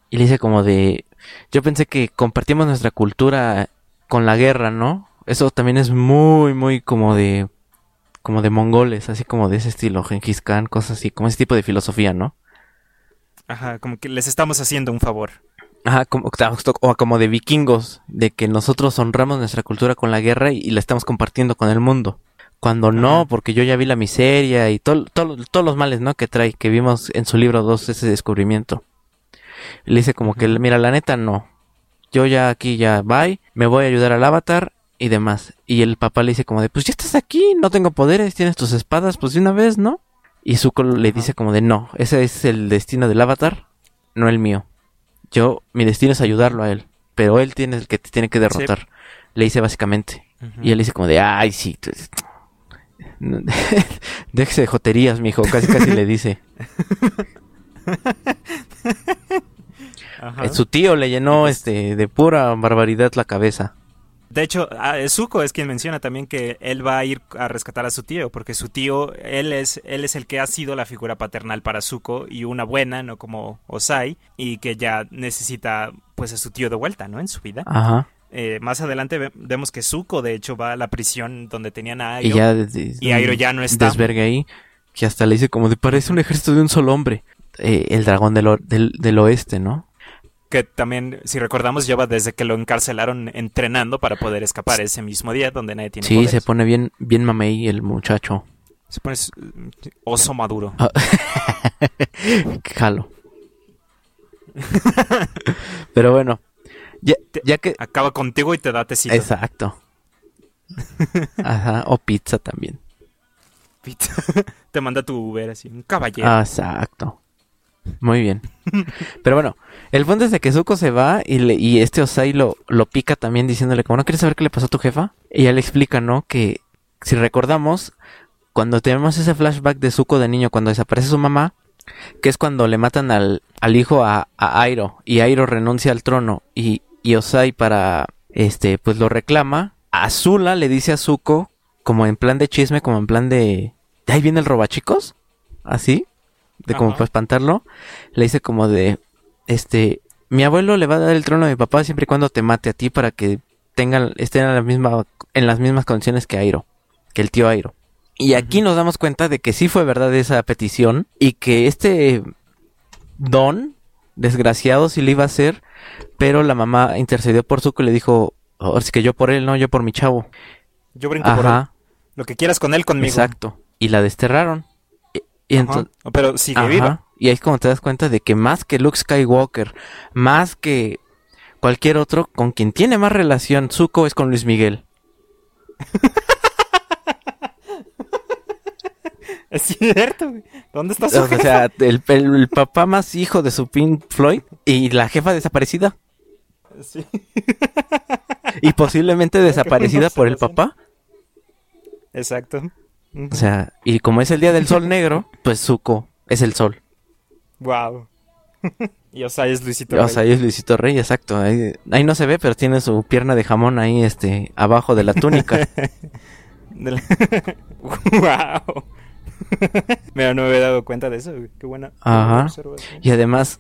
y le dice como de, yo pensé que compartimos nuestra cultura con la guerra, ¿no? Eso también es muy, muy como de, como de mongoles, así como de ese estilo, Genghis Khan, cosas así, como ese tipo de filosofía, ¿no? Ajá, como que les estamos haciendo un favor. Ajá, como, o como de vikingos, de que nosotros honramos nuestra cultura con la guerra y, y la estamos compartiendo con el mundo. Cuando no, porque yo ya vi la miseria y todo, todo- todos los males, ¿no? Que trae, que vimos en su libro 2, ese descubrimiento. Le dice como que, mira, la neta no. Yo ya aquí ya bye, me voy a ayudar al avatar y demás. Y el papá le dice como de, pues ya estás aquí, no tengo poderes, tienes tus espadas, pues de una vez, ¿no? Y Zuko le Ajá. dice como de, no, ese es el destino del avatar, no el mío. Yo, mi destino es ayudarlo a él, pero él tiene el que te tiene que derrotar. Le dice básicamente. Y él dice como de, ay, sí. Déjese (laughs) de joterías, mijo. Casi, casi le dice. (laughs) Ajá. Eh, Su tío le llenó este de pura barbaridad la cabeza. De hecho, a- Zuko es quien menciona también que él va a ir a rescatar a su tío, porque su tío, él es, él es el que ha sido la figura paternal para Zuko y una buena, no como Osai, y que ya necesita pues a su tío de vuelta, ¿no? En su vida. Ajá. Eh, más adelante ve- vemos que Zuko, de hecho, va a la prisión donde tenían a Y Airo. ya desde Y Airo ya no está. desvergue ahí, que hasta le dice como de parece un ejército de un solo hombre. Eh, el dragón del, del oeste, ¿no? Que también, si recordamos, lleva desde que lo encarcelaron entrenando para poder escapar ese mismo día donde nadie tiene Sí, poderes. se pone bien, bien mamey el muchacho. Se pone oso maduro. Ah. (laughs) Jalo. (laughs) Pero bueno, ya, ya que... Acaba contigo y te da tecito. Exacto. (laughs) Ajá, o pizza también. te manda tu Uber así, un caballero. Ah, exacto. Muy bien. Pero bueno, el punto es de que Zuko se va y, le, y este Osai lo, lo pica también diciéndole como, ¿no quieres saber qué le pasó a tu jefa? Y ella le explica, ¿no? Que si recordamos, cuando tenemos ese flashback de Zuko de niño, cuando desaparece su mamá, que es cuando le matan al, al hijo a, a Airo y Airo renuncia al trono y, y Osai para, este, pues lo reclama, Azula le dice a Zuko, como en plan de chisme, como en plan de... ¿De ahí viene el robachicos? ¿Así? De como Ajá. para espantarlo. Le dice como de... Este... Mi abuelo le va a dar el trono a mi papá siempre y cuando te mate a ti para que tengan, estén en, la misma, en las mismas condiciones que Airo. Que el tío Airo. Y aquí nos damos cuenta de que sí fue verdad esa petición y que este don, desgraciado, sí le iba a hacer, pero la mamá intercedió por Zuko y le dijo, ahora sí que yo por él, no, yo por mi chavo. Yo brinco por él. Ajá, Lo que quieras con él, conmigo. exacto. Y la desterraron. Y, entonces... Pero sigue Ajá. viva. Y ahí es como te das cuenta de que más que Luke Skywalker, más que cualquier otro, con quien tiene más relación Zuko es con Luis Miguel. (laughs) Es cierto, güey. ¿Dónde está su O jefa? sea, el, el- el papá más hijo de su Pink Floyd y la jefa desaparecida. Sí. Y posiblemente (laughs) desaparecida por el papá. Exacto. O sea, y como es el día del sol negro, pues Zuko es el sol. Wow. (laughs) y Osai es Luisito. Rey. ahí es Luisito Rey, exacto. Ahí, ahí no se ve, pero tiene su pierna de jamón ahí, este, abajo de la túnica. (laughs) Del- wow. (laughs) Mira, no me había dado cuenta de eso. Qué buena, qué buena Ajá. observación. Y además,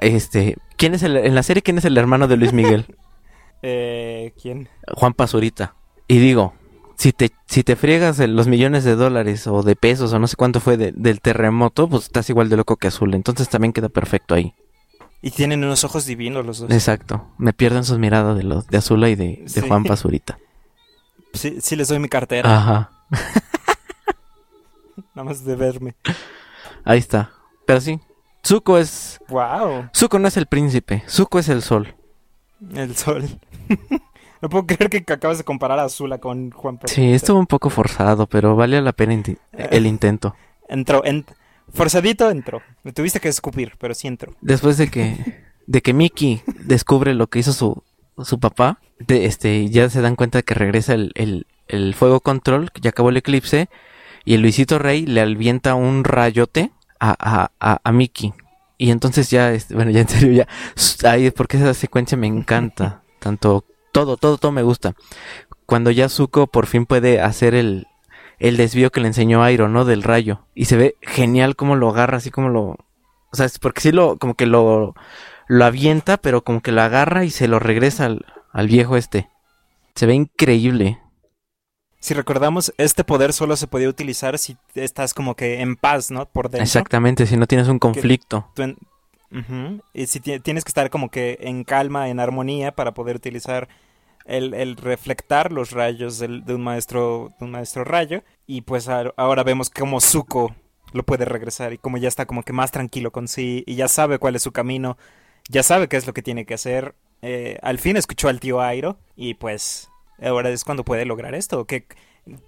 este, ¿quién es el, en la serie quién es el hermano de Luis Miguel? Eh, ¿Quién? Juan Pazurita. Y digo, si te, si te friegas los millones de dólares o de pesos o no sé cuánto fue de- del terremoto, pues estás igual de loco que Azul. Entonces también queda perfecto ahí. Y tienen unos ojos divinos los dos. Exacto. Me pierden sus miradas de los de Azula y de, de Sí. Juan (laughs) Pazurita. Sí, sí les doy mi cartera. Ajá. (laughs) Nada más de verme. Ahí está. Pero sí. Zuko es. Wow. Zuko no es el príncipe. Zuko es el sol. El sol. (laughs) no puedo creer que acabas de comparar a Azula con Juan Pablo. Sí, estuvo un poco forzado, pero vale la pena el intento. (laughs) Entró, en... forzadito entró. Me tuviste que escupir, pero sí entró. Después de que de que Mickey descubre lo que hizo su, su papá, de, este ya se dan cuenta de que regresa el, el, el fuego control, que ya acabó el eclipse, y el Luisito Rey le avienta un rayote a, a, a, a Mickey. Y entonces ya, este, bueno, ya en serio, ya, ay, porque esa secuencia me encanta. Tanto, todo, todo, todo me gusta. Cuando ya Zuko por fin puede hacer el, el desvío que le enseñó Airo, ¿no? Del rayo. Y se ve genial cómo lo agarra, así como lo... O sea, es porque sí lo, como que lo, lo avienta, pero como que lo agarra y se lo regresa al, al viejo este. Se ve increíble. Si recordamos, este poder solo se podía utilizar si estás como que en paz, ¿no? Por dentro. Exactamente, si no tienes un conflicto. Y si ti- tienes que estar como que en calma, en armonía, para poder utilizar el, el reflectar los rayos de un maestro de un maestro rayo. Y pues a- ahora vemos cómo Zuko lo puede regresar y como ya está como que más tranquilo con sí y ya sabe cuál es su camino, ya sabe qué es lo que tiene que hacer. Eh, al fin escuchó al tío Airo y pues ahora es cuando puede lograr esto. Que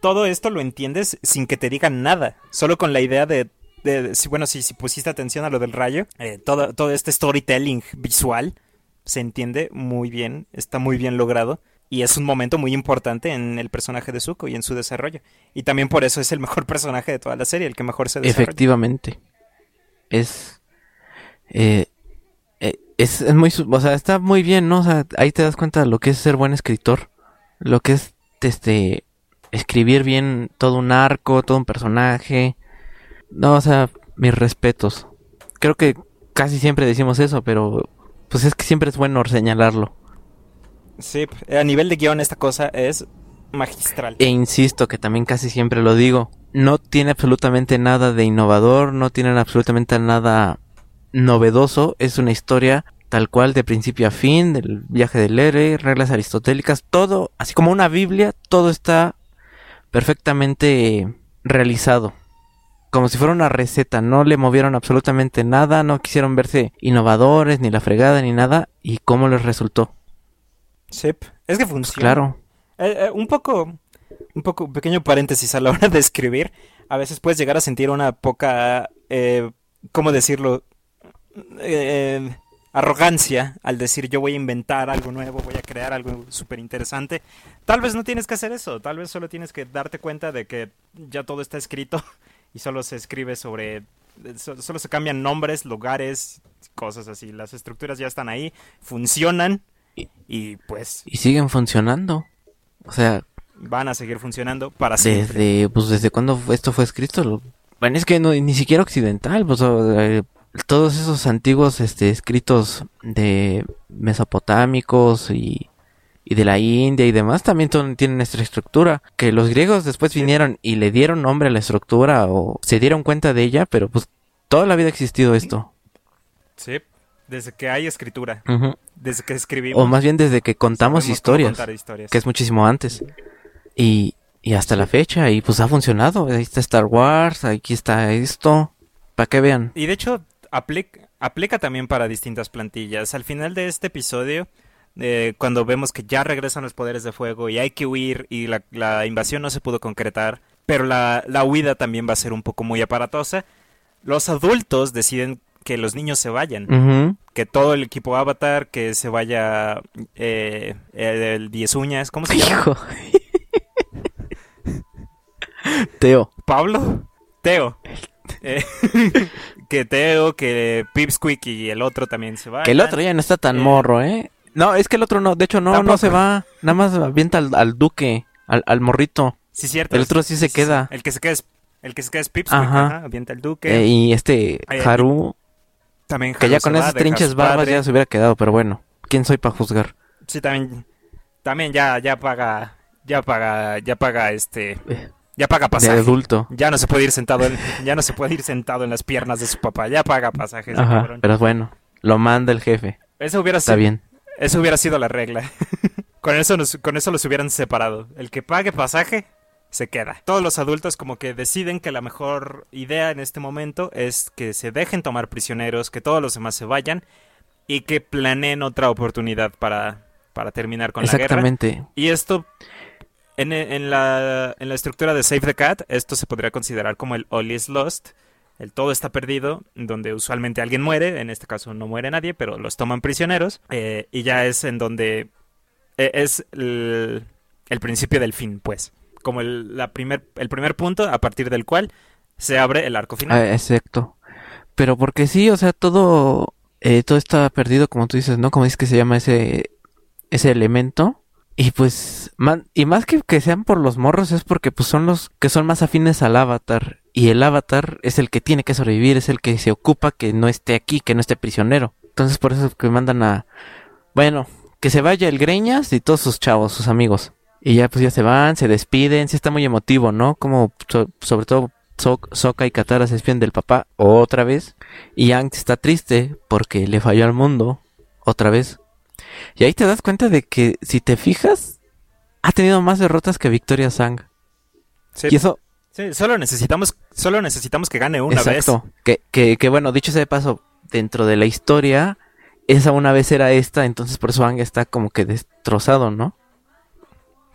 todo esto lo entiendes sin que te digan nada, solo con la idea de de- de- si, bueno, si, si pusiste atención a lo del rayo, eh, todo, todo este storytelling visual se entiende muy bien, está muy bien logrado y es un momento muy importante en el personaje de Zuko y en su desarrollo. Y también por eso es el mejor (laughs) personaje de toda la serie, el que mejor se desarrolla. Efectivamente. Es, eh, eh, es, es muy, o sea, está muy bien, ¿no? O sea, ahí te das cuenta de lo que es ser buen escritor. lo que es este escribir bien todo un arco, todo un personaje. No, o sea, mis respetos. Creo que casi siempre decimos eso, pero pues es que siempre es bueno señalarlo. Sí, a nivel de guion esta cosa es magistral. E insisto que también casi siempre lo digo, no tiene absolutamente nada de innovador, no tiene absolutamente nada novedoso, es una historia tal cual de principio a fin, del viaje del héroe, reglas aristotélicas, todo, así como una Biblia, todo está perfectamente realizado. Como si fuera una receta, no le movieron absolutamente nada, no quisieron verse innovadores, ni la fregada, ni nada, y cómo les resultó. Es que funciona. Pues claro. Eh, eh, un poco, un poco, un pequeño paréntesis a la hora de escribir. A veces puedes llegar a sentir una poca, eh, ¿cómo decirlo? Eh, arrogancia al decir yo voy a inventar algo nuevo, voy a crear algo súper interesante. Tal vez no tienes que hacer eso, tal vez solo tienes que darte cuenta de que ya todo está escrito (laughs) y solo se escribe sobre, solo se cambian nombres, lugares, cosas así. Las estructuras ya están ahí, funcionan y pues... Y siguen funcionando. O sea... Van a seguir funcionando para siempre. Desde, pues desde cuando esto fue escrito, bueno, es que no, ni siquiera occidental, pues eh, todos esos antiguos este, escritos de mesopotámicos y, y de la India y demás también tienen nuestra estructura. Que los griegos después vinieron y le dieron nombre a la estructura o se dieron cuenta de ella, pero pues toda la vida ha existido esto. Sí, desde que hay escritura. Desde que escribimos. O más bien desde que contamos historias, historias, Que es muchísimo antes. Y, y hasta la fecha, y pues ha funcionado. Ahí está Star Wars, aquí está esto. Para que vean. Y de hecho, aplica, aplica también para distintas plantillas. Al final de este episodio, eh, cuando vemos que ya regresan los poderes de fuego y hay que huir y la, invasión no se pudo concretar, pero la, huida también va a ser un poco muy aparatosa, los adultos deciden que los niños se vayan. Que todo el equipo Avatar, que se vaya eh, el Diez Uñas, ¿cómo se llama? (laughs) Teo. ¿Pablo? Teo. Eh, (laughs) que Teo, que Pipsqueak y el otro también se van. Que el otro ya no está tan eh, morro, ¿eh? No, es que el otro no, de hecho no, no se va, nada más avienta al, duque, al, morrito. Sí, cierto. El otro sí se queda. El que se queda es, el que se queda es Pipsqueak, ajá. avienta al duque. Eh, y este Haru, también que ya con esas trinches barbas ya se hubiera quedado, pero bueno, ¿quién soy para juzgar? Sí, también, también ya, ya paga, ya paga, ya paga este... Ya paga pasaje. De adulto. Ya no se puede ir sentado en, ya no se puede ir sentado en las piernas de su papá. Ya paga pasaje. Ajá, pero bueno, lo manda el jefe. Eso hubiera Está bien. Eso hubiera sido la regla. (laughs) con eso con eso los hubieran separado. El que pague pasaje se queda. Todos los adultos como que deciden que la mejor idea en este momento es que se dejen tomar prisioneros, que todos los demás se vayan y que planeen otra oportunidad para, para terminar con la guerra. Exactamente. Y esto en, la, en la estructura de Save the Cat, esto se podría considerar como el All is Lost, el todo está perdido, donde usualmente alguien muere, en este caso no muere nadie, pero los toman prisioneros, eh, y ya es en donde eh, es el, principio del fin, pues, como el, la primer, el primer punto a partir del cual se abre el arco final. Ah, exacto. Pero porque sí, o sea, todo, eh, todo está perdido, como tú dices, ¿no? Como dices que se llama ese, ese elemento. Y pues, y más que que sean por los morros es porque pues son los que son más afines al avatar. Y el avatar es el que tiene que sobrevivir, es el que se ocupa que no esté aquí, que no esté prisionero. Entonces por eso es que mandan a... Bueno, que se vaya el Greñas y todos sus chavos, sus amigos. Y ya pues ya se van, se despiden, sí está muy emotivo, ¿no? Como sobre todo Soka y Katara se despiden del papá otra vez. Y Yang está triste porque le falló al mundo otra vez. Y ahí te das cuenta de que, si te fijas, ha tenido más derrotas que Victoria Sang. Sí. Y eso... Sí, solo necesitamos, solo necesitamos que gane una Exacto. Que, que, que bueno, dicho sea de paso, dentro de la historia, esa una vez era esta, entonces por eso Ang está como que destrozado, ¿no?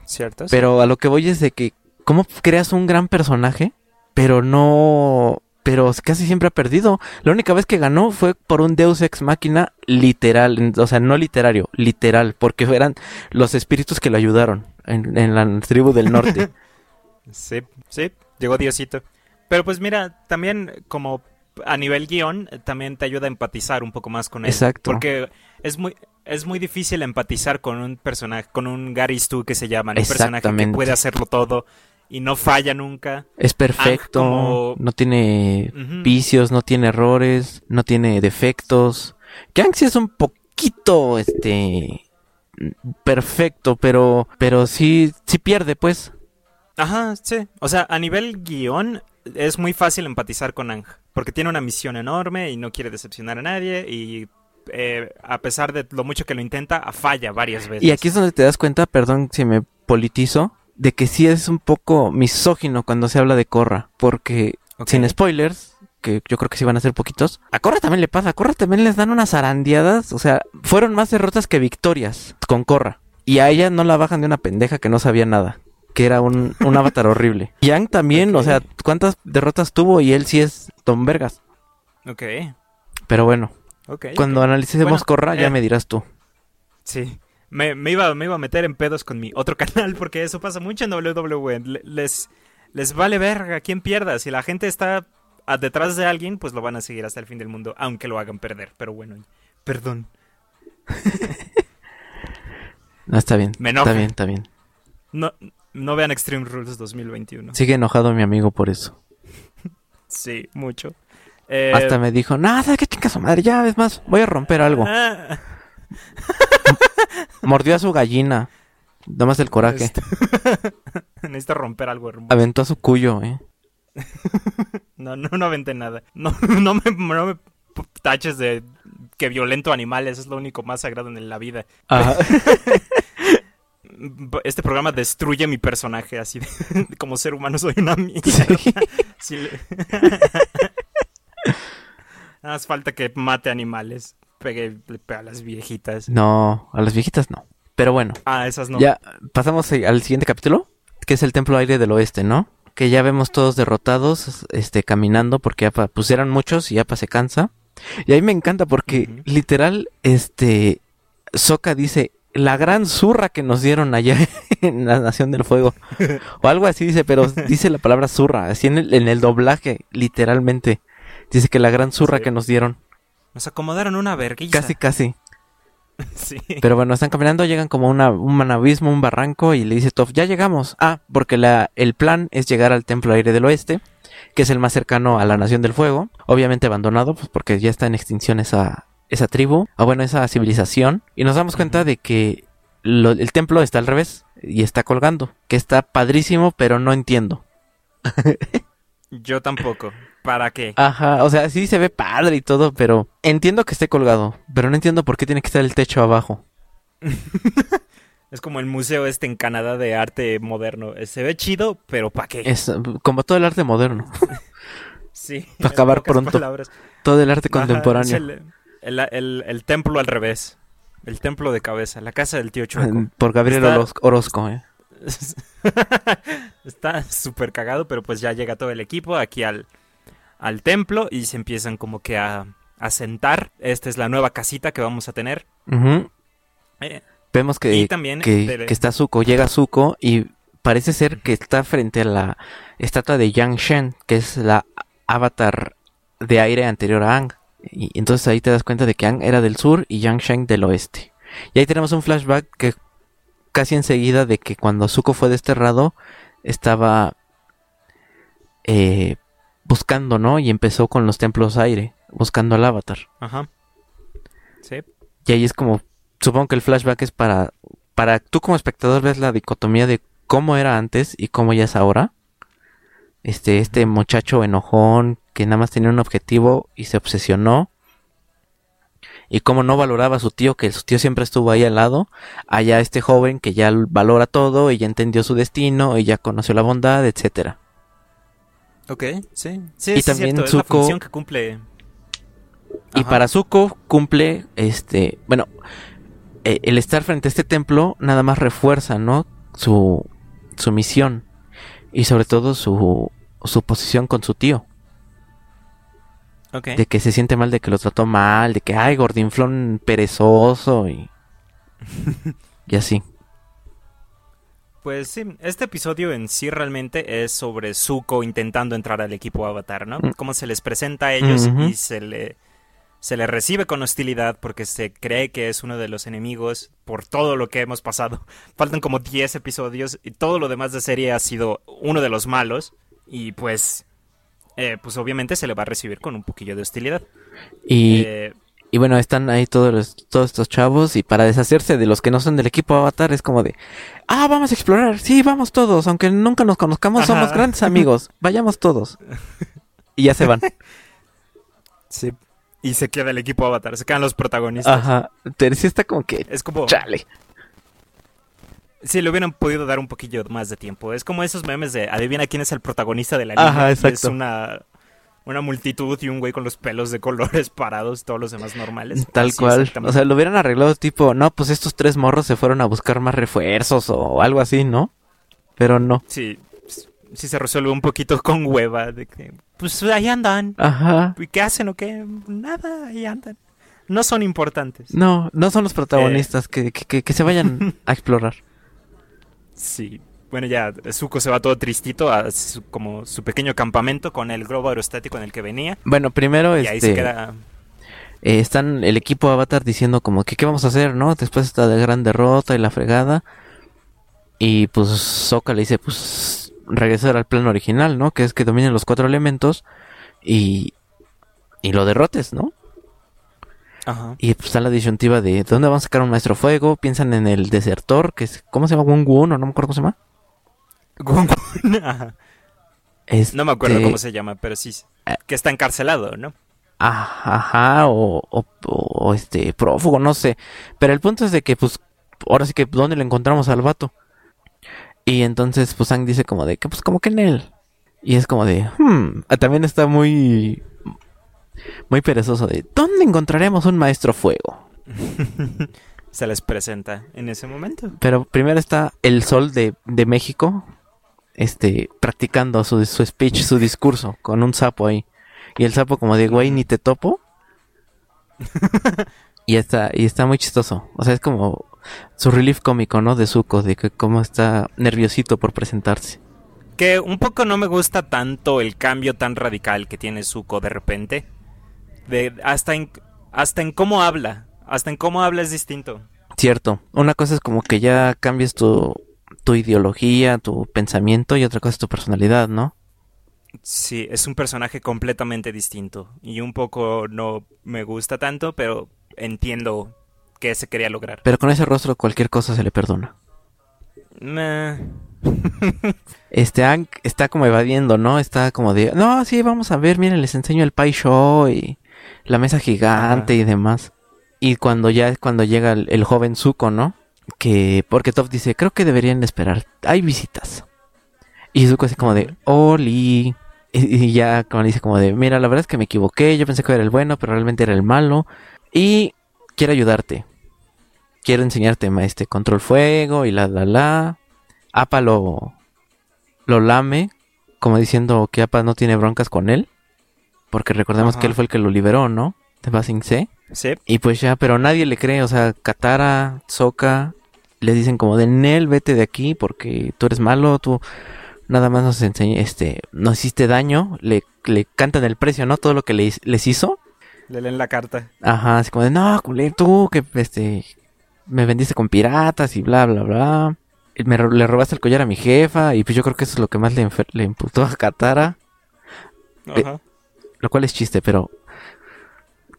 Cierto. Pero a lo que voy es de que, ¿cómo creas un gran personaje, pero no pero casi siempre ha perdido. La única vez que ganó fue por un Deus ex máquina literal, o sea, no literario, literal, porque eran los espíritus que lo ayudaron en, la tribu del norte. (laughs) sí, sí, llegó Diosito. Pero pues mira, también como a nivel guion, también te ayuda a empatizar un poco más con él. Exacto. Porque es muy, es muy difícil empatizar con un personaje, con un Gary Stu que se llama, un personaje que puede hacerlo todo y no falla nunca. Es perfecto, no tiene vicios, no tiene errores, no tiene defectos. Kang sí es un poquito, este, perfecto, pero, pero sí, sí pierde, pues. Ajá, sí. O sea, a nivel guion es muy fácil empatizar con Ang, porque tiene una misión enorme y no quiere decepcionar a nadie y eh, a pesar de lo mucho que lo intenta, falla varias veces. Y aquí es donde te das cuenta, perdón si me politizo, de que sí es un poco misógino cuando se habla de Corra, porque sin spoilers, que yo creo que sí van a ser poquitos, a Corra también le pasa, a Corra también les dan unas arandeadas, o sea, fueron más derrotas que victorias con Corra. Y a ella no la bajan de una pendeja que no sabía nada, que era un, un (laughs) avatar horrible. Yang también, o sea, ¿cuántas derrotas tuvo? Y él sí es Don Vergas. Ok. Pero bueno, cuando analicemos Corra ya eh, me dirás tú. Sí. Me, iba, me iba a meter en pedos con mi otro (laughs) canal porque eso pasa mucho en WWE. Les, les vale verga quién pierda. Si la gente está detrás de alguien, pues lo van a seguir hasta el fin del mundo, aunque lo hagan perder. Pero bueno, perdón. (laughs) no, está bien. Me Está bien, está bien. No, no vean Extreme Rules 2021. Sigue enojado mi amigo por eso. (laughs) sí, mucho. Hasta eh, me dijo, nada, qué chinga su madre, ya, es más, voy a romper algo. Ah. (laughs) Mordió a su gallina. más el coraje. Este, (laughs) necesita romper algo hermoso. Aventó a su cuyo, eh. (laughs) no, no, no aventé nada. No, no, me, no me taches de que violento animales. Es lo único más sagrado en la vida. este programa destruye mi personaje así como ser humano soy una mierda. Sí. Haz falta que mate animales pegue, a las viejitas. No, a las viejitas no. Pero bueno. Ah, esas no. Ya pasamos al siguiente capítulo, que es el Templo Aire del Oeste, ¿no? Que ya vemos todos derrotados, este, caminando, porque ya pusieron muchos y Apa se cansa. Y ahí me encanta porque literal, este, Soka dice, la gran zurra que nos dieron allá (laughs) en la Nación del Fuego. (laughs) o algo así dice, pero dice la palabra zurra, así en el, en el doblaje, literalmente. Dice que la gran zurra que nos dieron. Nos acomodaron una verguilla. Casi, casi. (laughs) sí. Pero bueno, están caminando, llegan como una, un abismo, un barranco, y le dice Toff, ya llegamos. Ah, porque la, el plan es llegar al Templo Aire del Oeste, que es el más cercano a la Nación del Fuego. Obviamente abandonado, pues porque ya está en extinción esa, esa tribu, o bueno, esa civilización. Y nos damos cuenta de que el templo está al revés y está colgando. Que está padrísimo, pero no entiendo. (laughs) Yo tampoco. ¿Para qué? Ajá, o sea, sí se ve padre y todo, pero entiendo que esté colgado, pero no entiendo por qué tiene que estar el techo abajo. (laughs) es como el museo este en Canadá de arte moderno. Se ve chido, pero ¿para qué? Es como todo el arte moderno. (laughs) sí. Para acabar pronto. Todo el arte contemporáneo. el, templo al revés. El templo de cabeza, la casa del tío Chueco. Por Gabriel Orozco, eh. (laughs) Está súper cagado, pero pues ya llega todo el equipo aquí al, al templo y se empiezan como que a, a sentar. Esta es la nueva casita que vamos a tener. Eh, Vemos que, también que, está Zuko, llega Zuko y parece ser que está frente a la estatua de Yang Shen, que es la avatar de aire anterior a Ang. Y entonces ahí te das cuenta de que Ang era del sur y Yang Shen del oeste. Y ahí tenemos un flashback que casi enseguida de que cuando Zuko fue desterrado estaba eh, buscando, ¿no? Y empezó con los templos aire, buscando al avatar. Ajá. Sí. Y ahí es como, supongo que el flashback es para, para tú como espectador ves la dicotomía de cómo era antes y cómo ya es ahora. Este, este muchacho enojón que nada más tenía un objetivo y se obsesionó. Y cómo no valoraba a su tío, que su tío siempre estuvo ahí al lado. Allá este joven que ya valora todo y ya entendió su destino y ya conoció la bondad, etcétera. Ok, sí. Sí, y también cierto, Zuko, función que cumple. Y para Zuko cumple, este, bueno, e, el estar frente a este templo nada más refuerza, ¿no? Su, su misión y sobre todo su, su posición con su tío. Okay. De que se siente mal de que lo trató mal, de que, ay, gordinflón perezoso y, (laughs) y así. Pues sí, este episodio en sí realmente es sobre Zuko intentando entrar al equipo Avatar, ¿no? Mm. Cómo se les presenta a ellos y se le se le recibe con hostilidad porque se cree que es uno de los enemigos por todo lo que hemos pasado. (laughs) Faltan como 10 episodios y todo lo demás de serie ha sido uno de los malos y pues eh, pues obviamente se le va a recibir con un poquillo de hostilidad. Y, Eh, y bueno, están ahí todos, los- todos estos chavos y para deshacerse de los que no son del equipo Avatar es como de, ah, vamos a explorar, sí, vamos todos, aunque nunca nos conozcamos, Ajá. somos grandes amigos, vayamos todos. Y ya se van. (laughs) sí. Y se queda el equipo Avatar, se quedan los protagonistas. Ajá, pero sí está como que, Es como... chale. Sí, le hubieran podido dar un poquillo más de tiempo. Es como esos memes de adivina quién es el protagonista de la. Ajá, Es exacto. una, una multitud y un güey con los pelos de colores (laughs) parados, todos los demás normales. Tal Así cual. O sea, lo hubieran arreglado tipo, no, pues estos tres morros se fueron a buscar más refuerzos o algo así, ¿no? Pero no. Sí, sí se resuelve un poquito con hueva. De que, pues ahí andan. Ajá. ¿Y qué hacen o qué? Nada, ahí andan. No son importantes. No, no son los Eh. protagonistas, que, que, que- que se vayan (laughs) a explorar. Sí. Bueno, ya Zuko se va todo tristito a su, como su pequeño campamento con el globo aerostático en el que venía. Bueno, primero Y ahí se este, queda... eh, están el equipo Avatar diciendo como que qué vamos a hacer, ¿no? Después está de gran derrota y la fregada. Y pues Sokka le dice, pues regresar al plan original, ¿no? Que es que dominen los cuatro elementos y, y lo derrotes, ¿no? Ajá. Y pues está la disyuntiva de ¿dónde van a sacar un maestro fuego? Piensan en el desertor, que es, ¿cómo se llama? Wun o no me acuerdo cómo se llama. Este, No me acuerdo cómo se llama, pero sí. Que está encarcelado, ¿no? Ajá, o, o, o, este, prófugo, no sé. Pero el punto es de que, pues, ahora sí que, ¿dónde le encontramos al vato? Y entonces, pues, Ang dice como de que, pues, como que en él. Y es como de, hmm, ah, también está muy, muy perezoso de, ¿dónde encontraremos un maestro fuego? (laughs) Se les presenta en ese momento. Pero primero está el sol de, de México, este, practicando su, su speech, su discurso, con un sapo ahí. Y el sapo como de, güey, ni te topo. (laughs) y está, y está muy chistoso. O sea, es como su relief cómico, ¿no? De Zuko, de que cómo está nerviosito por presentarse. Que un poco no me gusta tanto el cambio tan radical que tiene Zuko de repente. De, hasta, en, hasta en cómo habla. Hasta en cómo habla es distinto. Cierto. Una cosa es como que ya cambies tu, tu ideología, tu pensamiento, y otra cosa es tu personalidad, ¿no? Sí, es un personaje completamente distinto. Y un poco no me gusta tanto, pero entiendo qué se quería lograr. Pero con ese rostro cualquier cosa se le perdona. Meh. Este Ang está como evadiendo, ¿no? Está como de, no, sí, vamos a ver, miren, les enseño el Pai Show y la mesa gigante y demás. Y cuando ya es cuando llega el, el joven Zuko, ¿no? Que, porque Toph dice, creo que deberían esperar, hay visitas. Y Zuko así como de, Oli. Y, y ya como le dice como de, mira, la verdad es que me equivoqué, yo pensé que era el bueno, pero realmente era el malo. Y quiero ayudarte. Quiero enseñarte este control fuego y la la la. Apa lo, lo lame, como diciendo que Apa no tiene broncas con él. Porque recordemos Ajá. que él fue el que lo liberó, ¿no? De Basing C. Sí. Y pues ya, pero nadie le cree, o sea, Katara, Sokka, le dicen como de Nel, vete de aquí porque tú eres malo, tú nada más nos enseñé, este, nos hiciste daño, le, le cantan el precio, ¿no? Todo lo que le les hizo. Le leen la carta. Ajá, así como de, no, culé, tú que, este, me vendiste con piratas y bla, bla, bla. Me, le robaste el collar a mi jefa y pues yo creo que eso es lo que más le, le imputó a Katara. Eh, Ajá. Lo cual es chiste, pero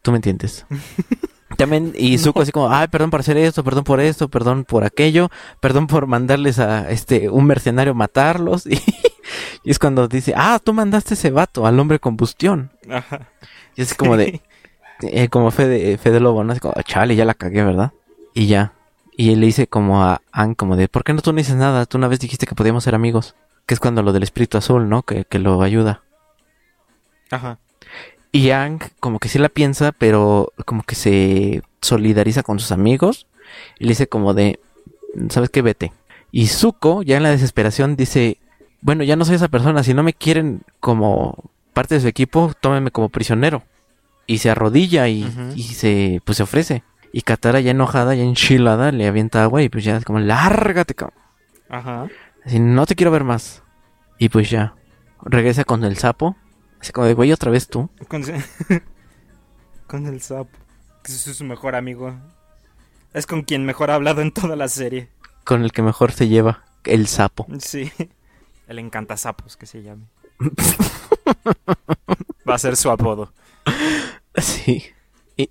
tú me entiendes. (laughs) También, y Zuko así como, ay, perdón por hacer esto, perdón por esto, perdón por aquello, perdón por mandarles a este un mercenario matarlos. (laughs) Y, y es cuando dice, ah, tú mandaste ese vato al hombre combustión. Ajá. Y es como de, (laughs) eh, como Fede, Fede Lobo, ¿no? Así como, chale, ya la cagué, ¿verdad? Y ya. Y él le dice como a Anne, como de, ¿por qué no tú no dices nada? Tú una vez dijiste que podíamos ser amigos. Que es cuando lo del espíritu azul, ¿no? Que, que lo ayuda. Ajá. Y Yang como que sí la piensa, pero como que se solidariza con sus amigos y le dice como de, ¿sabes qué? Vete. Y Zuko, ya en la desesperación, dice, bueno, ya no soy esa persona, si no me quieren como parte de su equipo, tómenme como prisionero. Y se arrodilla y, y se, pues se ofrece. Y Katara ya enojada, ya enchilada, le avienta agua y pues ya es como, lárgate, cabrón. Ajá. Así, no te quiero ver más. Y pues ya, regresa con el sapo. Así como de, güey, otra vez tú. Con- (laughs) Con el sapo. Que es su mejor amigo. Es con quien mejor ha hablado en toda la serie. Con el que mejor se lleva, el sapo. Sí. (laughs) El encanta sapos que se llame. Va a ser su apodo. (laughs) Sí. Y,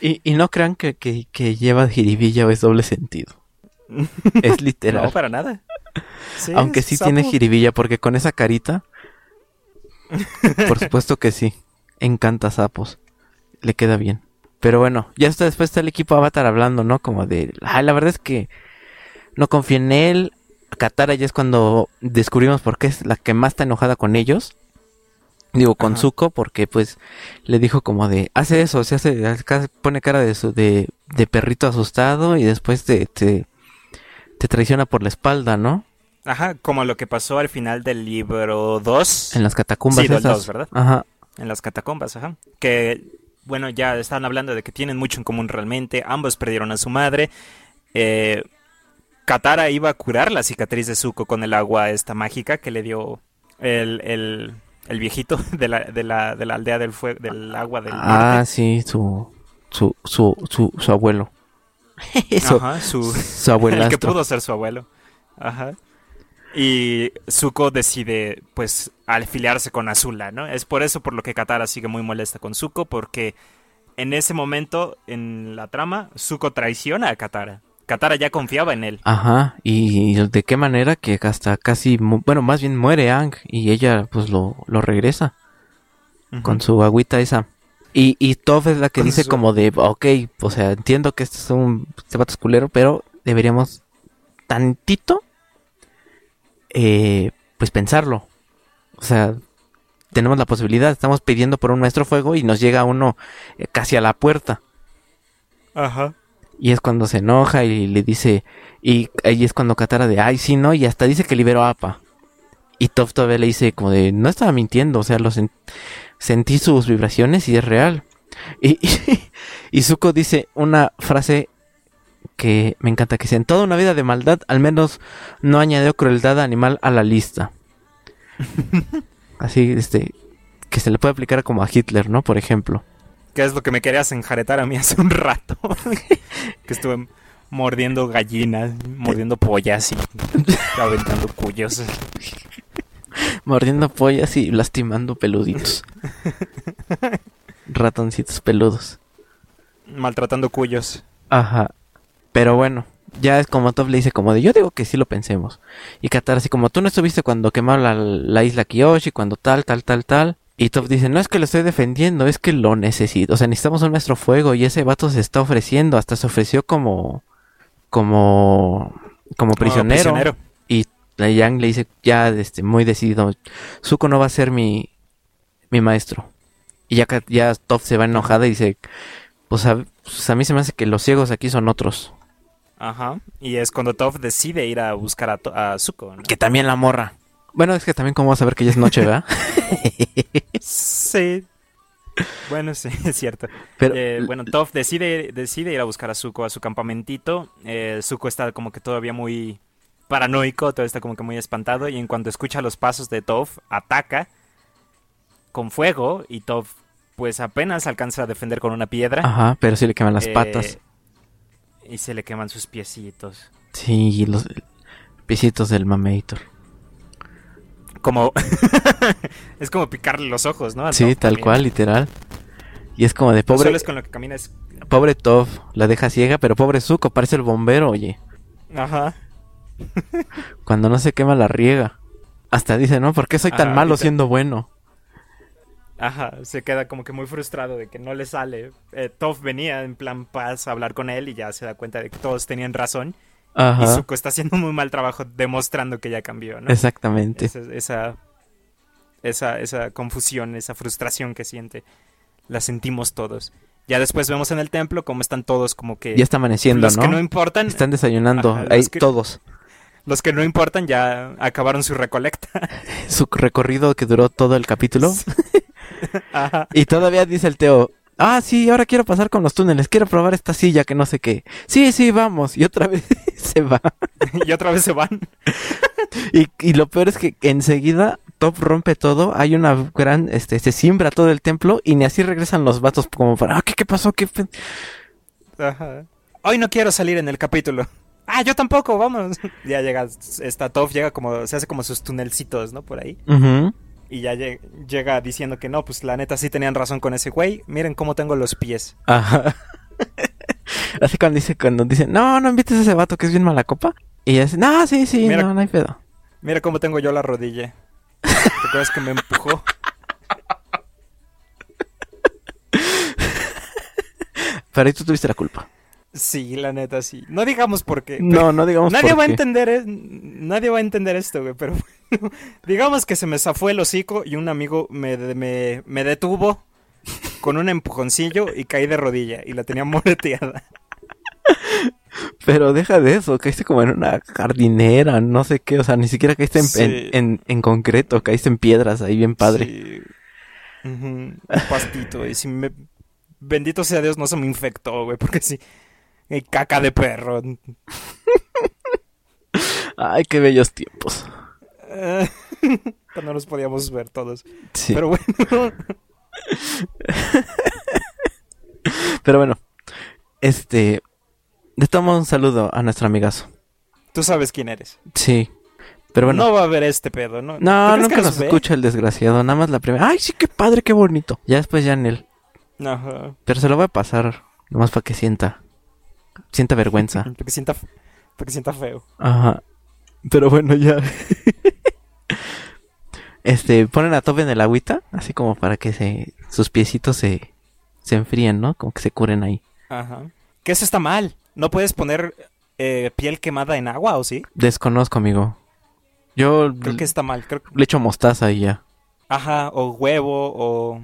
y, y no crean que, que, que lleva jiribilla o es doble sentido. Es literal. No, para nada. Sí, Aunque sí sapo. tiene jiribilla, porque con esa carita, (laughs) por supuesto que sí. Encanta sapos. Le queda bien. Pero bueno, ya está después está el equipo Avatar hablando, ¿no? Como de, "Ay, la verdad es que no confío en él. Katara ya es cuando descubrimos por qué es la que más está enojada con ellos. Digo, con Ajá. Zuko, porque pues le dijo como de, hace eso, se hace, pone cara de, su, de, de perrito asustado y después te, te, te traiciona por la espalda, ¿no? Ajá, como lo que pasó al final del libro 2. En las catacumbas Sí, del esas. dos, ¿verdad? Ajá. En las catacumbas, ajá. Que, bueno, ya están hablando de que tienen mucho en común realmente. Ambos perdieron a su madre. Eh, Katara iba a curar la cicatriz de Zuko con el agua esta mágica que le dio el, el, el viejito (laughs) de la, de, la, de la aldea del fuego, del agua del Ah, norte. sí, su, su, su, su, su abuelo. (laughs) Eso, Ajá, su, su (laughs) el abuelastro. que pudo ser su abuelo. Ajá. Y Zuko decide, pues, afiliarse con Azula, ¿no? Es por eso por lo que Katara sigue muy molesta con Zuko, porque en ese momento, en la trama, Zuko traiciona a Katara. Katara ya confiaba en él. Ajá, y de qué manera que hasta casi, bueno, más bien muere Ang y ella pues lo, lo regresa con su agüita esa. Y, y Toph es la que Con dice su- como de, ok, o sea, entiendo que este es un este vato es culero, pero deberíamos tantito, eh, pues pensarlo. O sea, tenemos la posibilidad, estamos pidiendo por un maestro fuego y nos llega uno eh, casi a la puerta. Ajá. Y es cuando se enoja y le dice, y ahí es cuando Katara de, ay, sí, ¿no? Y hasta dice que liberó a Appa. Y Toph todavía le dice como de, no estaba mintiendo, o sea, lo sen- sentí sus vibraciones y es real. Y, (laughs) y, Zuko dice una frase que me encanta, que dice, en toda una vida de maldad, al menos no añadió crueldad animal a la lista. Así, este, que se le puede aplicar como a Hitler, ¿no? Por ejemplo. Que es lo que me querías enjaretar a mí hace un rato. (laughs) que estuve mordiendo gallinas, mordiendo pollas y aventando cuyos. Mordiendo pollas y lastimando peluditos. (laughs) Ratoncitos peludos. Maltratando cuyos. Ajá. Pero bueno, ya es como Top le dice como de yo digo que sí lo pensemos. Y Katara así como tú no estuviste cuando quemaron la, la isla Kiyoshi, cuando tal, tal, tal, tal. Y Top dice, no es que lo estoy defendiendo, es que lo necesito. O sea, necesitamos un maestro fuego y ese vato se está ofreciendo. Hasta se ofreció como... Como... Como prisionero. Y la Yang le dice ya este, muy decidido, Zuko no va a ser mi, mi maestro. Y ya, ya Toph se va enojada y dice, pues a, pues a mí se me hace que los ciegos aquí son otros. Ajá. Y es cuando Toph decide ir a buscar a, To- a Zuko. ¿no? Que también la morra. Bueno, es que también como vas a ver que ya es noche, ¿verdad? (laughs) Sí. Bueno, sí, (laughs) es cierto. Pero Eh, bueno, Toph decide, decide ir a buscar a Zuko a su campamentito. Eh, Zuko está como que todavía muy paranoico, todo está como que muy espantado. Y en cuanto escucha los pasos de Toph, ataca con fuego. Y Toph, pues apenas alcanza a defender con una piedra. Ajá, pero sí le queman las Eh, patas. Y se le queman sus piecitos. Sí, los pisitos del Mameitor. Como. (laughs) es como picarle los ojos, ¿no? Al Sí, tal cual, literal. Y es como de No pobre, solo es con lo que camina, es. pobre Toph, la deja ciega, pero pobre Zuko, parece el bombero, oye. Ajá. Cuando no se quema la riega. Hasta dice, ¿no? ¿Por qué soy tan Ajá, malo siendo bueno? Ajá, se queda como que muy frustrado de que no le sale. Eh, Toph venía en plan paz a hablar con él y ya se da cuenta de que todos tenían razón. Y Ajá, Zuko está haciendo un muy mal trabajo demostrando que ya cambió, ¿no? exactamente. Esa, esa, esa, esa confusión, esa frustración que siente, la sentimos todos. Ya después vemos en el templo cómo están todos como que... Ya está amaneciendo, los ¿no? que no importan, Están desayunando, Ajá, ahí que- todos. Los que no importan ya acabaron su recolecta. (laughs) Su recorrido que duró todo el capítulo. (laughs) Ajá. Y todavía dice el Teo, ah, sí, ahora quiero pasar con los túneles, quiero probar esta silla que no sé qué. Sí, sí, vamos. Y otra (laughs) vez se va. y otra vez se van. Y, y lo peor es que enseguida Top rompe todo, hay una gran, este, se siembra todo el templo y ni así regresan los vatos como para, ah, ¿qué, qué pasó? ¿Qué fe-?" Ajá. Hoy no quiero salir en el capítulo. Ah, yo tampoco, vamos. (laughs) Ya llega, esta Toph llega como, se hace como sus tunelcitos, ¿no? Por ahí. Y ya lle- llega diciendo que no, pues la neta sí tenían razón con ese güey. Miren cómo tengo los pies. Ajá. (laughs) Así cuando dice, cuando dice, no, no invites a ese vato que es bien mala copa. Y ella dice, no, sí, sí, Mira- no, no hay pedo. Mira cómo tengo yo la rodilla. ¿Te acuerdas que me empujó? (laughs) Pero ahí tú tuviste la culpa. Sí, la neta sí. No digamos por qué. No, no digamos Nadie por va a qué. entender, es- nadie va a entender esto, güey, pero bueno, (laughs) digamos que se me zafó el hocico y un amigo me, me, me detuvo con un empujoncillo y caí de rodilla y la tenía (laughs) moreteada. Pero deja de eso, caíste como en una jardinera, no sé qué, o sea, ni siquiera caíste en, Sí. en, en- en concreto, caíste en piedras ahí bien padre. Sí. Un pastito y si me... Bendito sea Dios no se me infectó, güey, porque sí... eh, Caca de perro. Ay, qué bellos tiempos. (laughs) Cuando nos podíamos ver todos. Sí. Pero bueno. (laughs) Pero bueno, este, le tomo un saludo a nuestro amigazo. Tú sabes quién eres. Sí, pero bueno. No va a haber este pedo, ¿no? No, ¿Tú crees nunca nos escucha el desgraciado, nada más la primera. Ay, sí, qué padre, qué bonito. Ya después ya en él. Ajá. Pero se lo voy a pasar, nomás para que sienta, sienta vergüenza. (laughs) Porque sienta, porque sienta feo. Ajá. Pero bueno, ya. este, ponen a Top en el agüita, así como para que se, sus piecitos se, se enfríen, ¿no? Como que se curen ahí. Ajá. Que eso está mal. No puedes poner eh, piel quemada en agua, ¿o sí? Desconozco, amigo. Yo Creo que está mal. Creo... le echo mostaza y ya. Ajá, o huevo, o,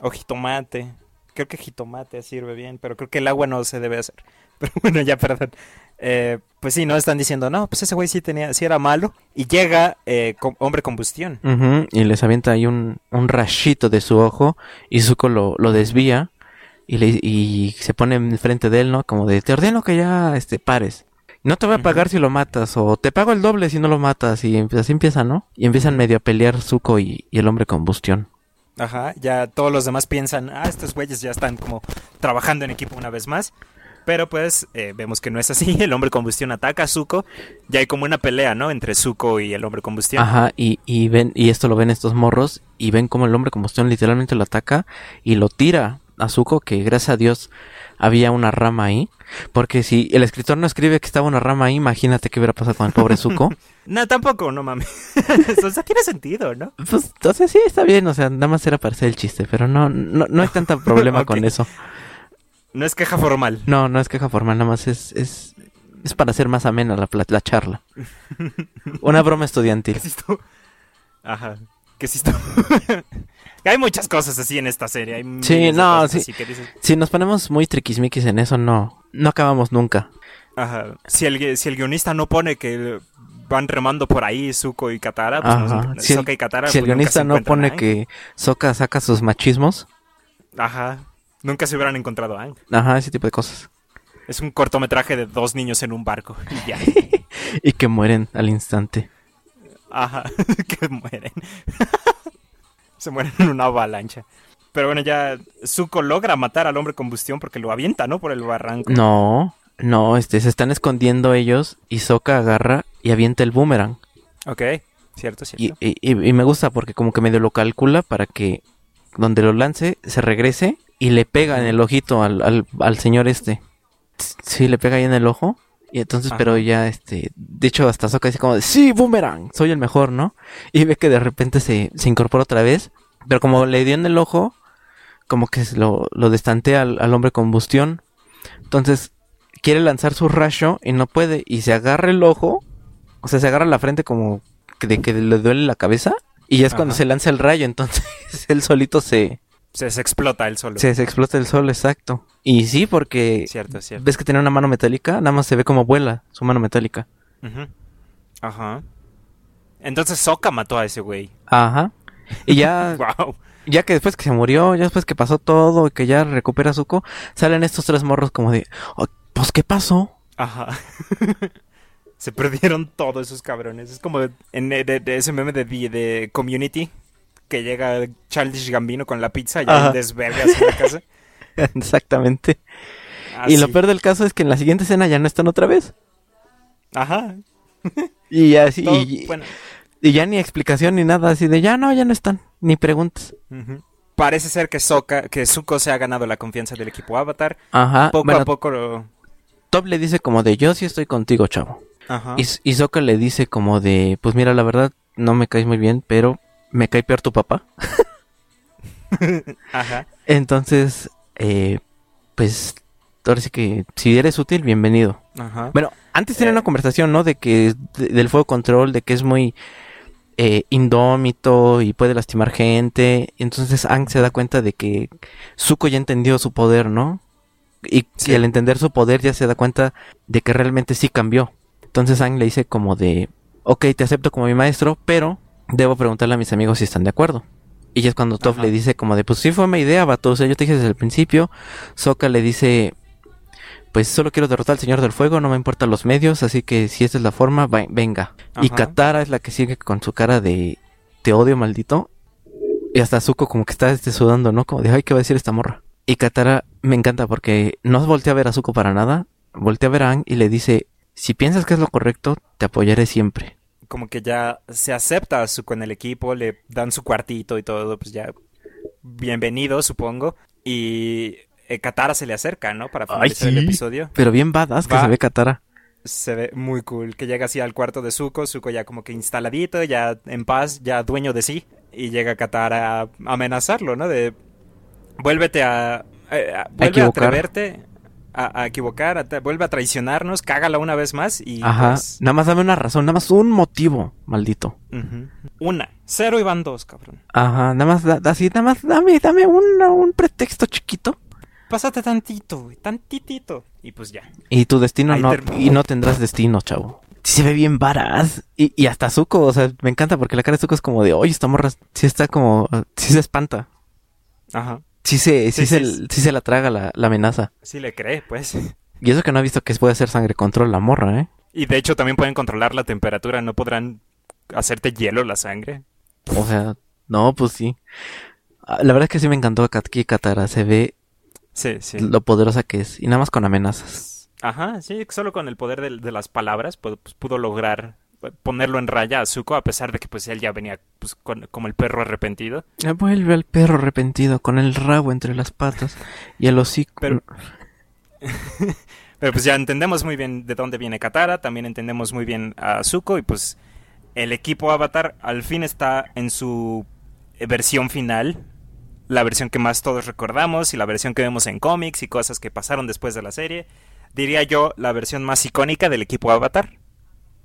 o jitomate. Creo que jitomate sirve bien, pero creo que el agua no se debe hacer. (laughs) Pero bueno, ya, perdón. Eh, pues sí, no están diciendo, no, pues ese güey sí tenía, sí era malo. Y llega eh, com- hombre combustión. Y les avienta ahí un, un rachito de su ojo y Zuko lo, lo desvía y, le, y se pone enfrente de él, ¿no? Como de, te ordeno que ya este, pares. No te voy a pagar si lo matas o te pago el doble si no lo matas y así empieza, ¿no? Y empiezan medio a pelear Zuko y, y el hombre combustión. Ajá, ya todos los demás piensan, ah, estos güeyes ya están como trabajando en equipo una vez más. Pero pues eh, vemos que no es así. (laughs) El hombre combustión ataca a Zuko. Ya hay como una pelea, ¿no? Entre Zuko y el hombre combustión. Ajá, y, y ven, y esto lo ven estos morros, y ven como el hombre combustión literalmente lo ataca y lo tira a Zuko, que gracias a Dios había una rama ahí. Porque si el escritor no escribe que estaba una rama ahí, imagínate qué hubiera pasado con el pobre Zuko. (laughs) No, tampoco, no mames. (laughs) o sea, tiene sentido, ¿no? pues, o sea, sí, está bien, o sea, nada más era para hacer el chiste, pero no, no, no hay tanto problema (laughs) con eso. No es queja formal. No, no es queja formal, nada más es, es, es para hacer más amena la, la charla. Una broma estudiantil. ¿Qué es esto? Ajá. ¿Qué es esto? Hay muchas cosas así en esta serie. Hay Sí, no, sí. dices, Si nos ponemos muy triquismiquis en eso, no, no acabamos nunca. Ajá. Si el, si el guionista no pone que van remando por ahí Zuko y Katara, pues Ajá. no, Si el- Sokka y Katara, Si el pues, guionista no pone Aang. que Soka saca sus machismos, Ajá. Nunca se hubieran encontrado a Aang. ajá, ese tipo de cosas. Es un cortometraje de dos niños en un barco. Y ya. (laughs) Y que mueren al instante. Ajá. (laughs) que mueren. (laughs) se mueren en una avalancha. Pero bueno, ya Zuko logra matar al hombre combustión porque lo avienta, ¿no? Por el barranco. No, no, este, se están escondiendo ellos y Soka agarra y avienta el boomerang. Ok. Cierto, cierto. y- y- y me gusta porque como que medio lo calcula para que donde lo lance se regrese y le pega en el ojito al, al, al señor este. Sí, le pega ahí en el ojo. Y entonces, Ajá. pero ya, este, de hecho, hasta Soka dice como, de, sí, boomerang, soy el mejor, ¿no? Y ve que de repente se, se incorpora otra vez, pero como le dio en el ojo, como que lo, lo destantea al, al hombre combustión. Entonces, quiere lanzar su rayo y no puede, y se agarra el ojo, o sea, se agarra la frente como que de que le duele la cabeza, y ya es cuando se lanza el rayo, entonces (laughs) él solito se, Se, se explota él solo. se, se explota el sol, exacto. Y sí, porque Cierto, cierto. ves que tiene una mano metálica, nada más se ve como vuela su mano metálica. Ujú. Ajá. Entonces Sokka mató a ese güey. Ajá. Y ya, (laughs) Wow. ya que después que se murió, ya después que pasó todo y que ya recupera Zuko, salen estos tres morros como de, "Oh, pues ¿qué pasó? Ajá. (laughs) Se perdieron todos esos cabrones. Es como en de, de ese meme de, de Community que llega Childish Gambino con la pizza y hay desvergas en la casa. (laughs) Exactamente. y lo peor del caso es que en la siguiente escena ya no están otra vez. Ajá. (laughs) y así. y, ya ni explicación ni nada así de ya no, ya no están. Ni preguntas. Parece ser que Soka, que Zuko se ha ganado la confianza del equipo Avatar. Ajá. Poco a poco lo... Top le dice como de yo sí estoy contigo, chavo. Ajá. Y, y le dice como de pues mira, la verdad no me caes muy bien, pero me cae peor tu papá. (laughs) Ajá. Entonces, eh, pues, ahora sí que si eres útil, bienvenido. Ajá. Bueno, antes tenía una eh. conversación, ¿no? De que del fuego control, de que es muy eh, indómito y puede lastimar gente. Entonces Ang se da cuenta de que Zuko ya entendió su poder, ¿no? Y, y, al entender su poder ya se da cuenta de que realmente sí cambió. Entonces Ang le dice como de, ok, te acepto como mi maestro, pero debo preguntarle a mis amigos si están de acuerdo. Y es cuando Toph le dice como de, pues sí fue mi idea, vato, o sea, yo te dije desde el principio. Soka le dice, pues solo quiero derrotar al Señor del Fuego, no me importan los medios, así que si esta es la forma, venga. Y Katara es la que sigue con su cara de, te odio maldito. Y hasta Zuko como que está este, sudando, ¿no? Como de, ay, ¿qué va a decir esta morra? Y Katara me encanta porque no voltea a ver a Zuko para nada, voltea a ver a Ang y le dice, si piensas que es lo correcto, te apoyaré siempre como que ya se acepta su, con el equipo, le dan su cuartito y todo, pues ya bienvenido, supongo. Y eh, Katara se le acerca, ¿no? Para finalizar el episodio. Pero bien badass que se ve Katara. Se ve muy cool, que llega así al cuarto de Zuko, Zuko ya como que instaladito, ya en paz, ya dueño de sí. Y llega Katara a amenazarlo, ¿no? De vuélvete a, eh, vuelve a atreverte a, equivocar, vuelve a traicionarnos, cágala una vez más y... Ajá, pues nada más dame una razón, nada más un motivo, maldito. Una, cero y van dos, cabrón. Ajá, nada más, así, nada más dame, dame un, un pretexto chiquito. Pásate tantito, güey, tantitito. Y pues ya. Y tu destino no, y no tendrás destino, chavo. Sí se ve bien varas. Y, y hasta Zuko, o sea, me encanta porque la cara de Zuko es como de, oye, esta morra, sí está como, sí se espanta. Ajá. Sí se, sí, se, sí se la traga la, amenaza. Sí le cree, pues. Y eso que no ha visto que puede hacer sangre control la morra, ¿eh? Y de hecho también pueden controlar la temperatura, no podrán hacerte hielo la sangre. O sea, no, pues sí. Ah, la verdad es que sí me encantó Katki Katara, se ve sí, sí. lo poderosa que es, y nada más con amenazas. Ajá, sí, solo con el poder de, las palabras pues, pudo lograr ponerlo en raya a Zuko, a pesar de que pues él ya venía pues, como el perro arrepentido. Vuelve al perro arrepentido, con el rabo entre las patas y el hocico. Pero, (laughs) pero pues ya entendemos muy bien de dónde viene Katara, también entendemos muy bien a Zuko y pues el equipo Avatar al fin está en su versión final, la versión que más todos recordamos y la versión que vemos en cómics y cosas que pasaron después de la serie. Diría yo la versión más icónica del equipo Avatar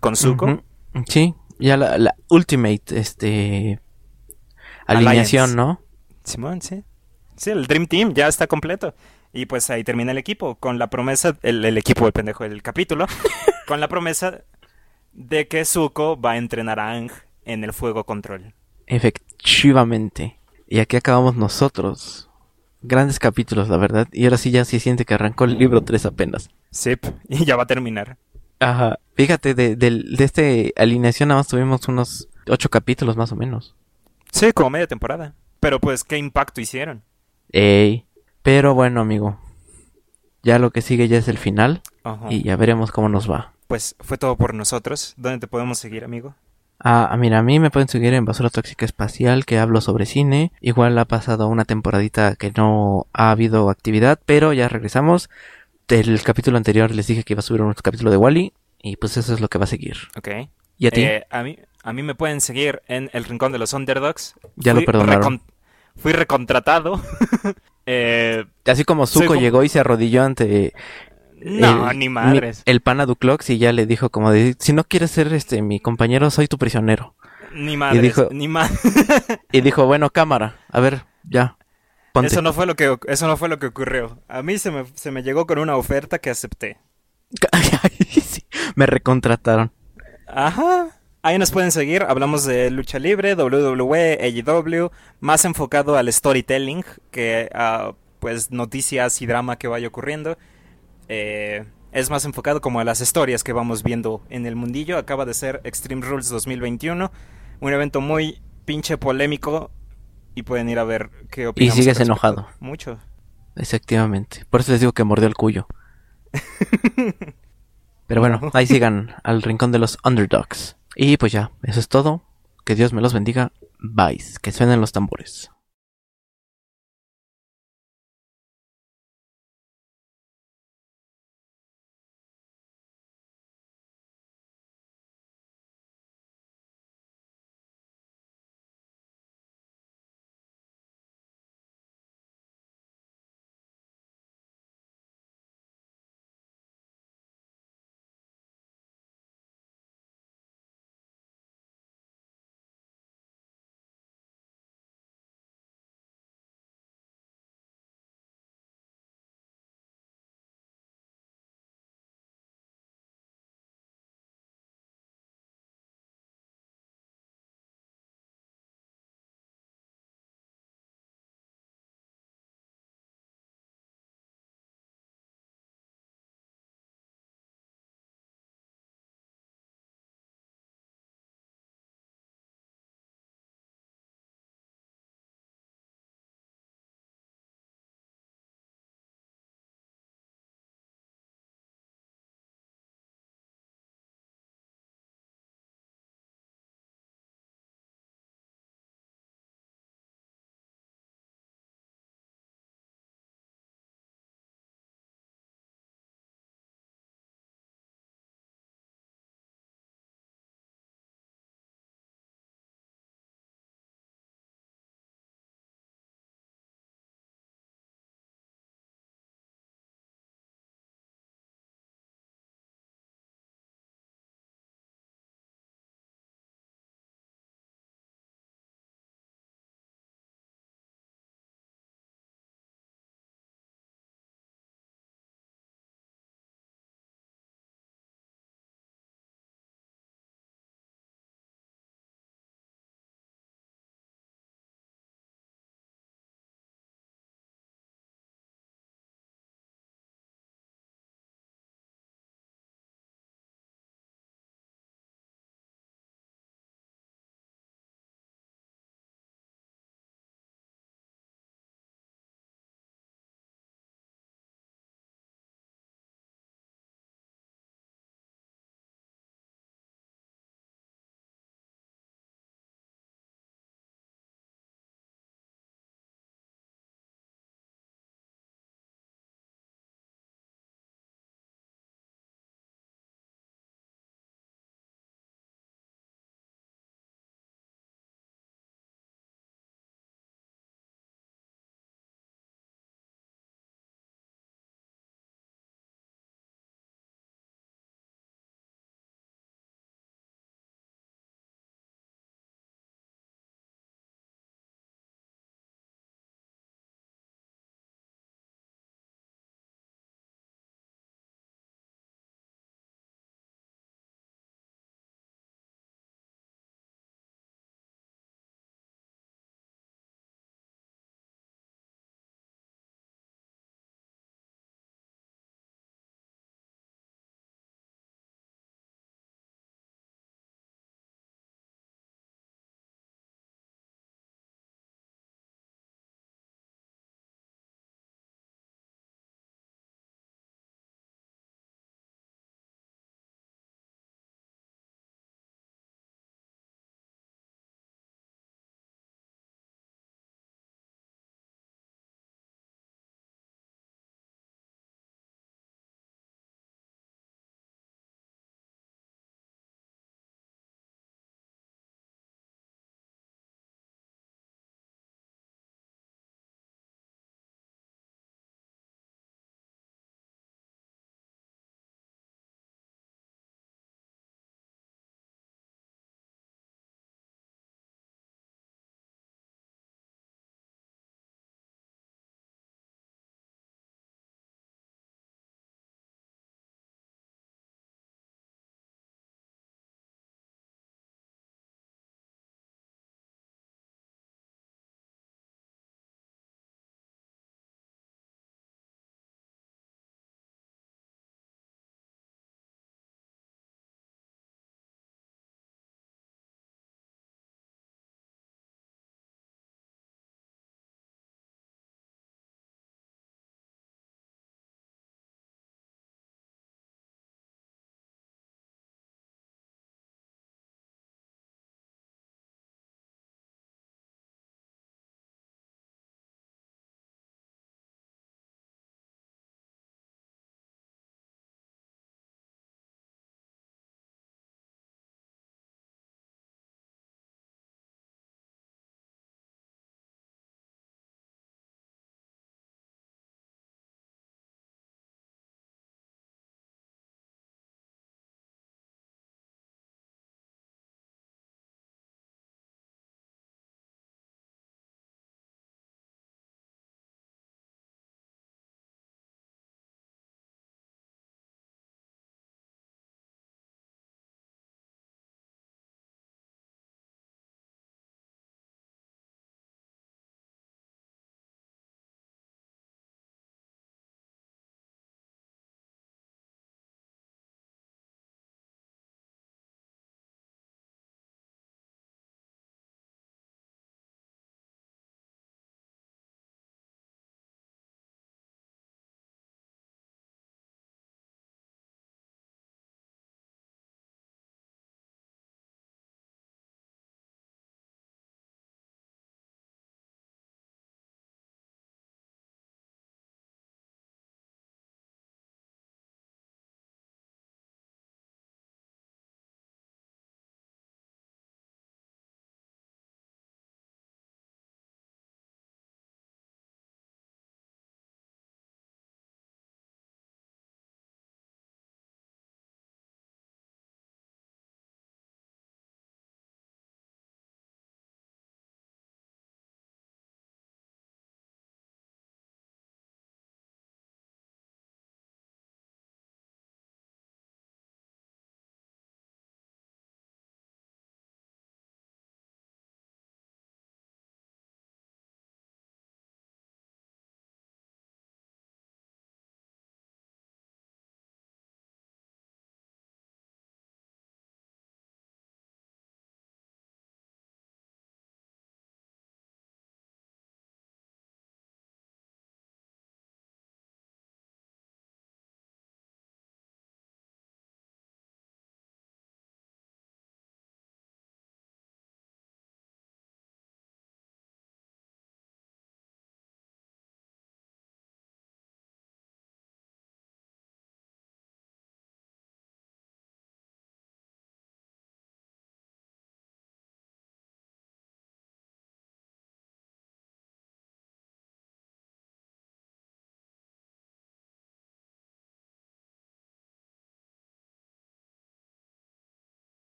con Zuko. Sí, ya la, Ultimate, este... Alineación, ¿no? Simón, sí. Sí, el Dream Team ya está completo. Y pues ahí termina el equipo, con la promesa, el, equipo del pendejo del capítulo, (laughs) con la promesa de que Zuko va a entrenar a Ang en el fuego control. Efectivamente. Y aquí acabamos nosotros. Grandes capítulos, la verdad. Y ahora sí ya se siente que arrancó el libro 3 apenas. Sí, y ya va a terminar. Ajá. Fíjate, de, de, de este alineación nada más tuvimos unos ocho capítulos más o menos. Sí, como media temporada. Pero pues, ¿qué impacto hicieron? Ey. Pero bueno, amigo. Ya lo que sigue ya es el final. Y ya veremos cómo nos va. Pues fue todo por nosotros. ¿Dónde te podemos seguir, amigo? Ah, mira, a mí me pueden seguir en Basura Tóxica Espacial, que hablo sobre cine. Igual ha pasado una temporadita que no ha habido actividad, pero ya regresamos del capítulo anterior les dije que iba a subir un capítulo de Wally y pues eso es lo que va a seguir. Ok. ¿Y a ti? Eh, a, mí, a mí me pueden seguir en El Rincón de los Underdogs. Ya lo perdonaron. fui recontratado. (laughs) eh, Así como Zuko llegó y se arrodilló ante... No, ni madres. el pana Duclox y ya le dijo como de, si no quieres ser este mi compañero, soy tu prisionero. Ni madres, y dijo, ni (laughs) y dijo, bueno, cámara, a ver, ya, eso no fue lo que eso no fue lo que ocurrió. A mí se me, se me llegó con una oferta que acepté. (laughs) me recontrataron. Ajá. Ahí nos pueden seguir. Hablamos de lucha libre, WWE, AEW, más enfocado al storytelling que a pues noticias y drama que vaya ocurriendo. Eh, es más enfocado como a las historias que vamos viendo en el mundillo. Acaba de ser Extreme Rules 2021, un evento muy pinche polémico y pueden ir a ver qué opinan. Y sigues enojado. Mucho. Efectivamente. Por eso les digo que mordió el cuyo. (laughs) Pero bueno, ahí sigan al rincón de los underdogs. Y pues ya, eso es todo. Que Dios me los bendiga. Bye. Que suenen los tambores.